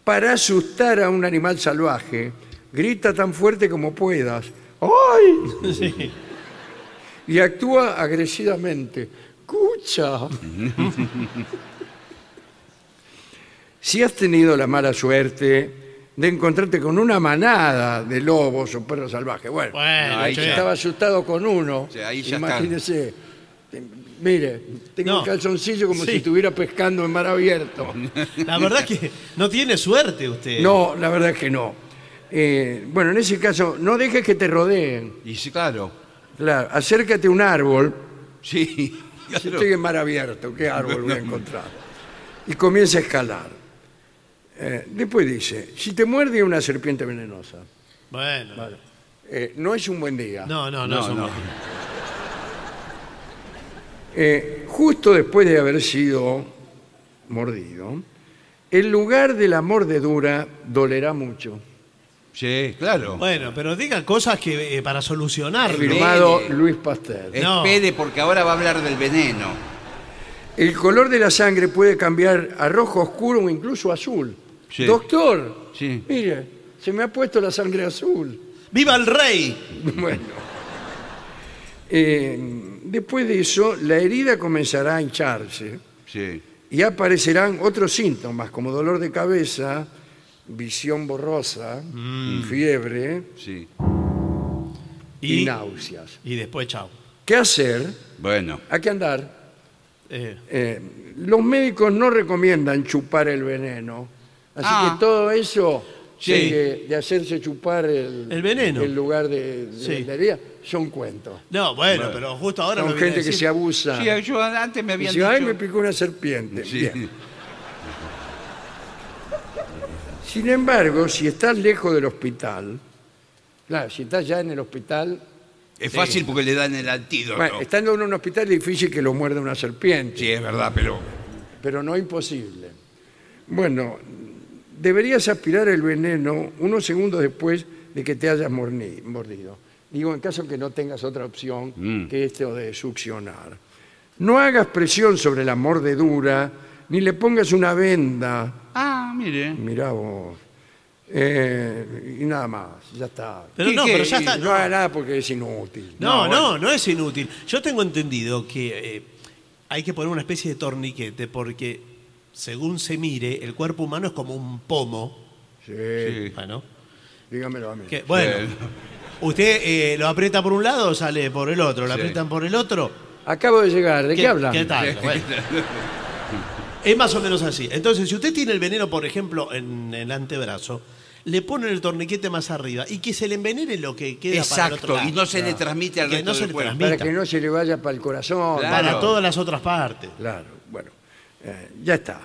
[SPEAKER 1] para asustar a un animal salvaje, grita tan fuerte como puedas. ¡Ay!
[SPEAKER 2] Sí.
[SPEAKER 1] Y actúa agresivamente. ¡Cucha! <laughs> si has tenido la mala suerte de encontrarte con una manada de lobos o perros salvajes, bueno,
[SPEAKER 2] Bueno,
[SPEAKER 3] ahí
[SPEAKER 2] che.
[SPEAKER 1] estaba asustado con uno,
[SPEAKER 3] Sí, ahí ya
[SPEAKER 1] imagínese, mire, tengo
[SPEAKER 2] No.
[SPEAKER 1] un calzoncillo como
[SPEAKER 2] Sí.
[SPEAKER 1] si estuviera pescando en mar abierto. <laughs>
[SPEAKER 2] la verdad que no tiene suerte usted.
[SPEAKER 1] No, la verdad es que no. Eh, bueno, en ese caso, no dejes que te rodeen.
[SPEAKER 3] Y sí, claro.
[SPEAKER 1] Claro, acércate a un árbol.
[SPEAKER 3] Sí. <laughs>
[SPEAKER 1] Si
[SPEAKER 3] claro.
[SPEAKER 1] estoy en mar abierto, ¿qué árbol voy a encontrar? Y comienza a escalar. Eh, después dice, si te muerde una serpiente venenosa,
[SPEAKER 2] Bueno.
[SPEAKER 1] eh, no es un buen día.
[SPEAKER 2] No, no, no.
[SPEAKER 3] No,
[SPEAKER 2] son
[SPEAKER 3] no. <laughs>
[SPEAKER 1] Eh, justo después de haber sido mordido, el lugar de la mordedura dolerá mucho.
[SPEAKER 3] Sí, claro.
[SPEAKER 2] Bueno, pero diga cosas que eh, para solucionarlo.
[SPEAKER 1] Firmado. Luis Pasteur.
[SPEAKER 2] No.
[SPEAKER 3] Espere, porque ahora va a hablar del veneno.
[SPEAKER 1] El color de la sangre puede cambiar a rojo oscuro o incluso azul.
[SPEAKER 3] Sí.
[SPEAKER 1] Doctor,
[SPEAKER 3] Sí.
[SPEAKER 1] mire, se me ha puesto la sangre azul.
[SPEAKER 2] ¡Viva el rey! <laughs>
[SPEAKER 1] Bueno. Eh, después de eso, la herida comenzará a hincharse
[SPEAKER 3] Sí.
[SPEAKER 1] y aparecerán otros síntomas como dolor de cabeza, visión borrosa,
[SPEAKER 2] Mm.
[SPEAKER 1] fiebre
[SPEAKER 3] Sí.
[SPEAKER 1] y,
[SPEAKER 2] Y,
[SPEAKER 1] náuseas.
[SPEAKER 2] y después, chao.
[SPEAKER 1] ¿Qué hacer?
[SPEAKER 3] Bueno.
[SPEAKER 1] Hay que andar.
[SPEAKER 2] Eh,
[SPEAKER 1] Eh, los médicos no recomiendan chupar el veneno. Así
[SPEAKER 3] Ah.
[SPEAKER 1] que todo eso
[SPEAKER 3] Sí.
[SPEAKER 1] de, de hacerse chupar el,
[SPEAKER 2] El veneno.
[SPEAKER 1] en lugar de, de
[SPEAKER 2] Sí.
[SPEAKER 1] la herida son cuentos.
[SPEAKER 2] no, bueno, pero justo ahora
[SPEAKER 1] Son gente que se abusa.
[SPEAKER 3] Sí, yo antes me habían
[SPEAKER 1] dice, ay,
[SPEAKER 3] dicho...
[SPEAKER 1] me picó una serpiente.
[SPEAKER 3] Sí.
[SPEAKER 1] Bien. Sin embargo, si estás lejos del hospital, claro, si estás ya en el hospital,
[SPEAKER 3] Es fácil porque le dan el antídoto.
[SPEAKER 1] bueno, estando en un hospital es difícil que lo muerda una serpiente.
[SPEAKER 3] Sí, es verdad, pero...
[SPEAKER 1] pero no imposible. Bueno, deberías aspirar el veneno unos segundos después de que te hayas morni- mordido. Digo, en caso que no tengas otra opción
[SPEAKER 3] Mm.
[SPEAKER 1] que esto de succionar. No hagas presión sobre la mordedura, ni le pongas una venda.
[SPEAKER 3] Ah, mire.
[SPEAKER 1] Mirá vos. Eh, y nada más, ya está.
[SPEAKER 2] Pero
[SPEAKER 3] ¿Qué-
[SPEAKER 2] no,
[SPEAKER 3] qué?
[SPEAKER 2] pero ya está.
[SPEAKER 1] no
[SPEAKER 2] No,
[SPEAKER 1] hagas nada porque es inútil.
[SPEAKER 2] no,
[SPEAKER 3] No,
[SPEAKER 2] no, no es inútil. Yo tengo entendido que eh, hay que poner una especie de torniquete porque, según se mire, el cuerpo humano es como un pomo.
[SPEAKER 1] Sí,
[SPEAKER 3] Sí.
[SPEAKER 2] Bueno,
[SPEAKER 1] dígamelo a mí.
[SPEAKER 2] que, bueno usted eh, lo aprieta por un lado, sale por el otro, lo
[SPEAKER 3] Sí.
[SPEAKER 2] aprietan por el otro.
[SPEAKER 1] Acabo de llegar, ¿de qué, hablan?
[SPEAKER 2] ¿Qué tal? Bueno. <laughs> es más o menos así. Entonces, si usted tiene el veneno, por ejemplo, en el antebrazo, le ponen el torniquete más arriba y que se le envenene lo que queda para el otro
[SPEAKER 3] Exacto,
[SPEAKER 2] lado.
[SPEAKER 3] y no se le transmite al
[SPEAKER 2] Que
[SPEAKER 3] resto
[SPEAKER 2] no se
[SPEAKER 3] del
[SPEAKER 2] le
[SPEAKER 3] cuerpo.
[SPEAKER 1] Para que no se le vaya para el corazón.
[SPEAKER 3] Claro.
[SPEAKER 2] Para todas las otras partes.
[SPEAKER 1] Claro, bueno, eh, ya está.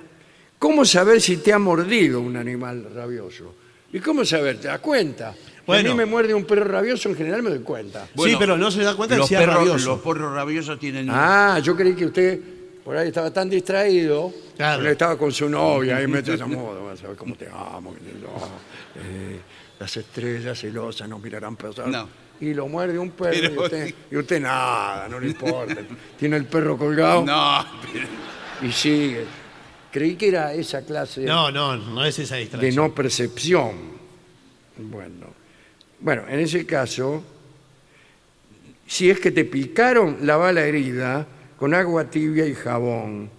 [SPEAKER 1] ¿Cómo saber si te ha mordido un animal rabioso? ¿Y cómo saber? ¿Te das cuenta? Si
[SPEAKER 2] Bueno.
[SPEAKER 1] A mí me muerde un perro rabioso, en general me doy cuenta.
[SPEAKER 2] sí, pero no se da cuenta de
[SPEAKER 3] los
[SPEAKER 2] si es
[SPEAKER 3] perros,
[SPEAKER 2] rabioso.
[SPEAKER 3] Los perros rabiosos tienen...
[SPEAKER 1] Ah, yo creí que usted por ahí estaba tan distraído,
[SPEAKER 2] Claro.
[SPEAKER 1] estaba con su novia y me a ver cómo te amo. qué sé yo, eh, las estrellas celosas nos mirarán pasar.
[SPEAKER 3] No.
[SPEAKER 1] Y lo muerde un perro y,
[SPEAKER 3] Pero-
[SPEAKER 1] usted, y usted nada, no le importa. Tiene el perro colgado
[SPEAKER 3] No, pero-
[SPEAKER 1] y sigue. Creí que era esa clase
[SPEAKER 2] No, no, no es esa
[SPEAKER 1] de
[SPEAKER 2] distracción.
[SPEAKER 1] no percepción. Bueno, bueno, en ese caso, si es que te picaron, lava la herida con agua tibia y jabón.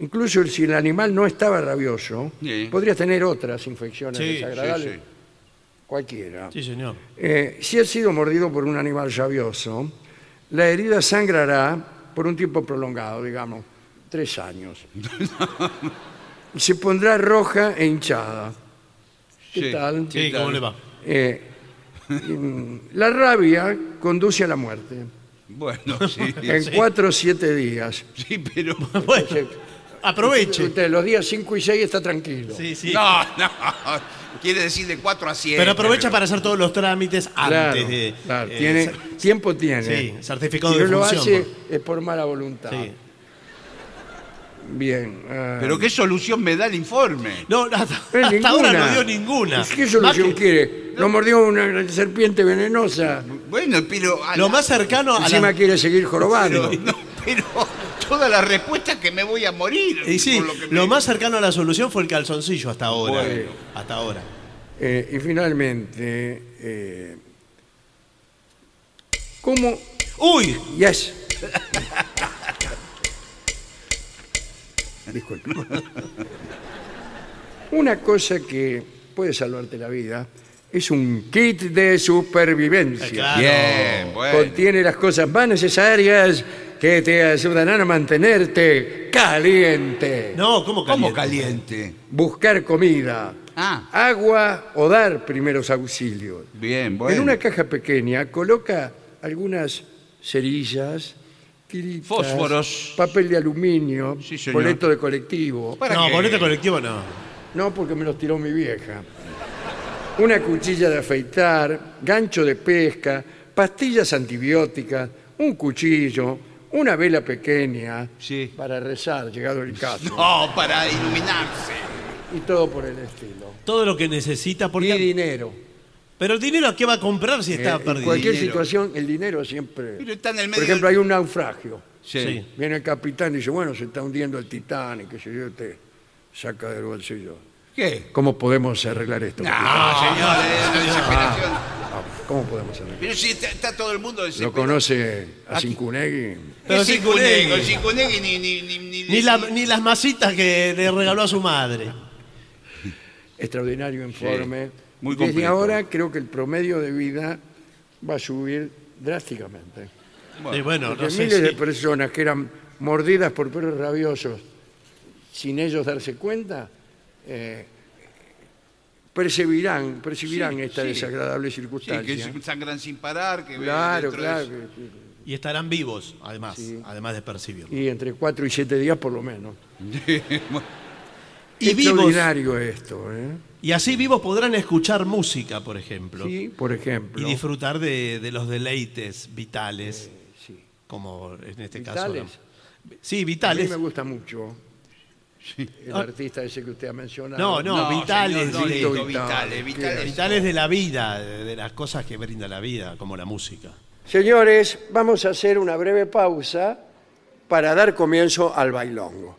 [SPEAKER 1] Incluso si el animal no estaba rabioso,
[SPEAKER 3] Sí.
[SPEAKER 1] podrías tener otras infecciones
[SPEAKER 2] Sí, sí,
[SPEAKER 1] desagradables,
[SPEAKER 3] sí.
[SPEAKER 1] cualquiera.
[SPEAKER 2] Sí, señor.
[SPEAKER 1] Eh, si has sido mordido por un animal rabioso, la herida sangrará por un tiempo prolongado, digamos, tres años. y <laughs> se pondrá roja e hinchada. ¿Qué
[SPEAKER 3] Sí.
[SPEAKER 1] tal?
[SPEAKER 2] Sí, ¿cómo le va?
[SPEAKER 1] Eh, mm, la rabia conduce a la muerte
[SPEAKER 3] Bueno, <laughs> sí.
[SPEAKER 1] en cuatro o siete días.
[SPEAKER 3] Sí, pero...
[SPEAKER 2] Bueno, <laughs> aproveche.
[SPEAKER 1] Usted los días 5 y 6 está tranquilo.
[SPEAKER 2] Sí, sí.
[SPEAKER 3] No, no. <laughs> Quiere decir de 4 a 7.
[SPEAKER 2] Pero aprovecha para hacer todos los trámites
[SPEAKER 1] Claro,
[SPEAKER 2] antes de.
[SPEAKER 1] claro,
[SPEAKER 2] eh,
[SPEAKER 1] tiene, tiempo tiene.
[SPEAKER 2] Sí, certificado
[SPEAKER 1] si
[SPEAKER 2] de
[SPEAKER 1] no lo hace
[SPEAKER 2] por-
[SPEAKER 1] es por mala voluntad.
[SPEAKER 2] Sí.
[SPEAKER 1] Bien. ah,
[SPEAKER 3] Pero ¿qué solución me da el informe?
[SPEAKER 2] No, hasta, ahora no dio ninguna.
[SPEAKER 1] ¿Qué solución
[SPEAKER 2] Más que-
[SPEAKER 1] quiere? Lo mordió una serpiente venenosa.
[SPEAKER 3] Bueno, pero... a
[SPEAKER 2] Lo
[SPEAKER 3] la-
[SPEAKER 2] más cercano a
[SPEAKER 1] Encima
[SPEAKER 2] la...
[SPEAKER 1] quiere seguir jorobando.
[SPEAKER 3] Pero, no, pero toda la respuesta es que me voy a morir.
[SPEAKER 2] Y sí,
[SPEAKER 3] por lo que
[SPEAKER 2] lo
[SPEAKER 3] me-
[SPEAKER 2] más cercano a la solución fue el calzoncillo hasta ahora.
[SPEAKER 1] Bueno.
[SPEAKER 2] Hasta ahora.
[SPEAKER 1] Eh, y finalmente, eh, ¿cómo?
[SPEAKER 2] ¡Uy!
[SPEAKER 1] Yes. <laughs> <laughs> Disculpe. <laughs> Una cosa que puede salvarte la vida es un kit de supervivencia.
[SPEAKER 2] Claro.
[SPEAKER 3] Bien, bueno.
[SPEAKER 1] Contiene las cosas más necesarias que te ayudarán a mantenerte caliente.
[SPEAKER 2] No, ¿cómo caliente?
[SPEAKER 3] ¿Cómo caliente?
[SPEAKER 1] Buscar comida,
[SPEAKER 3] Ah.
[SPEAKER 1] agua o dar primeros auxilios.
[SPEAKER 3] Bien, bueno.
[SPEAKER 1] En una caja pequeña coloca algunas cerillas, tiritas,
[SPEAKER 3] Fósforos.
[SPEAKER 1] papel de aluminio,
[SPEAKER 3] Sí, señor.
[SPEAKER 1] boleto de colectivo.
[SPEAKER 3] ¿Para
[SPEAKER 2] No,
[SPEAKER 3] qué?
[SPEAKER 2] boleto colectivo no.
[SPEAKER 1] No, porque me los tiró mi vieja. Una cuchilla de afeitar, gancho de pesca, pastillas antibióticas, un cuchillo, una vela pequeña
[SPEAKER 3] Sí.
[SPEAKER 1] para rezar, llegado el caso,
[SPEAKER 3] No, para iluminarse.
[SPEAKER 1] y todo por el estilo.
[SPEAKER 2] Todo lo que necesita,
[SPEAKER 1] Y
[SPEAKER 2] porque...
[SPEAKER 1] dinero.
[SPEAKER 2] Pero el dinero, ¿a qué va a comprar si
[SPEAKER 1] Eh,
[SPEAKER 2] está
[SPEAKER 1] en
[SPEAKER 2] perdido?
[SPEAKER 1] cualquier
[SPEAKER 3] Dinero.
[SPEAKER 1] situación, el dinero siempre.
[SPEAKER 3] Pero está en el medio
[SPEAKER 1] Por ejemplo,
[SPEAKER 3] del-
[SPEAKER 1] hay un naufragio.
[SPEAKER 3] Sí.
[SPEAKER 2] Sí.
[SPEAKER 1] Viene el capitán y dice, bueno, se está hundiendo el Titanic, que se yo, te saca del bolsillo.
[SPEAKER 3] ¿Qué?
[SPEAKER 1] ¿Cómo podemos arreglar esto?
[SPEAKER 3] No, señores, la desesperación.
[SPEAKER 1] Ah, ¿Cómo podemos arreglar?
[SPEAKER 3] Pero si está, está todo el mundo
[SPEAKER 1] ¿Lo
[SPEAKER 3] desesperado.
[SPEAKER 1] conoce a Cincunegui?
[SPEAKER 2] Pero
[SPEAKER 3] Es
[SPEAKER 2] Cunegui.
[SPEAKER 3] Cincunegui ni, ni, ni, ni,
[SPEAKER 2] Ni, la- ni las masitas que le regaló a su madre.
[SPEAKER 1] extraordinario informe.
[SPEAKER 3] Muy
[SPEAKER 1] Desde
[SPEAKER 3] completo.
[SPEAKER 1] ahora creo que el promedio de vida va a subir drásticamente.
[SPEAKER 2] Y bueno, no sé
[SPEAKER 1] miles de personas que eran mordidas por perros rabiosos sin ellos darse cuenta, eh, percibirán, percibirán
[SPEAKER 3] Sí,
[SPEAKER 1] esta
[SPEAKER 3] sí.
[SPEAKER 1] desagradable
[SPEAKER 3] Sí,
[SPEAKER 1] circunstancia.
[SPEAKER 3] que sangran sin parar, que
[SPEAKER 1] claro, claro.
[SPEAKER 3] de-
[SPEAKER 2] Y estarán vivos, además,
[SPEAKER 1] Sí.
[SPEAKER 2] además de percibirlo.
[SPEAKER 1] y entre cuatro y siete días por lo menos. <laughs>
[SPEAKER 2] Y vivos.
[SPEAKER 1] Extraordinario esto, ¿eh?
[SPEAKER 2] Y así vivos podrán escuchar música, por ejemplo.
[SPEAKER 1] Sí, por ejemplo.
[SPEAKER 2] Y disfrutar de, de los deleites vitales,
[SPEAKER 1] Sí.
[SPEAKER 2] como en este
[SPEAKER 1] ¿Vitales?
[SPEAKER 2] caso. Sí,
[SPEAKER 1] A mí
[SPEAKER 2] vitales.
[SPEAKER 1] me gusta mucho el
[SPEAKER 2] Ah.
[SPEAKER 1] artista ese que usted ha mencionado.
[SPEAKER 2] No, no, vitales,
[SPEAKER 3] señor, no,
[SPEAKER 2] de-
[SPEAKER 3] Lito,
[SPEAKER 1] Vitales,
[SPEAKER 3] vitales, vitales.
[SPEAKER 2] Vitales de la vida, de, de las cosas que brinda la vida, como la música.
[SPEAKER 1] Señores, vamos a hacer una breve pausa para dar comienzo al bailongo.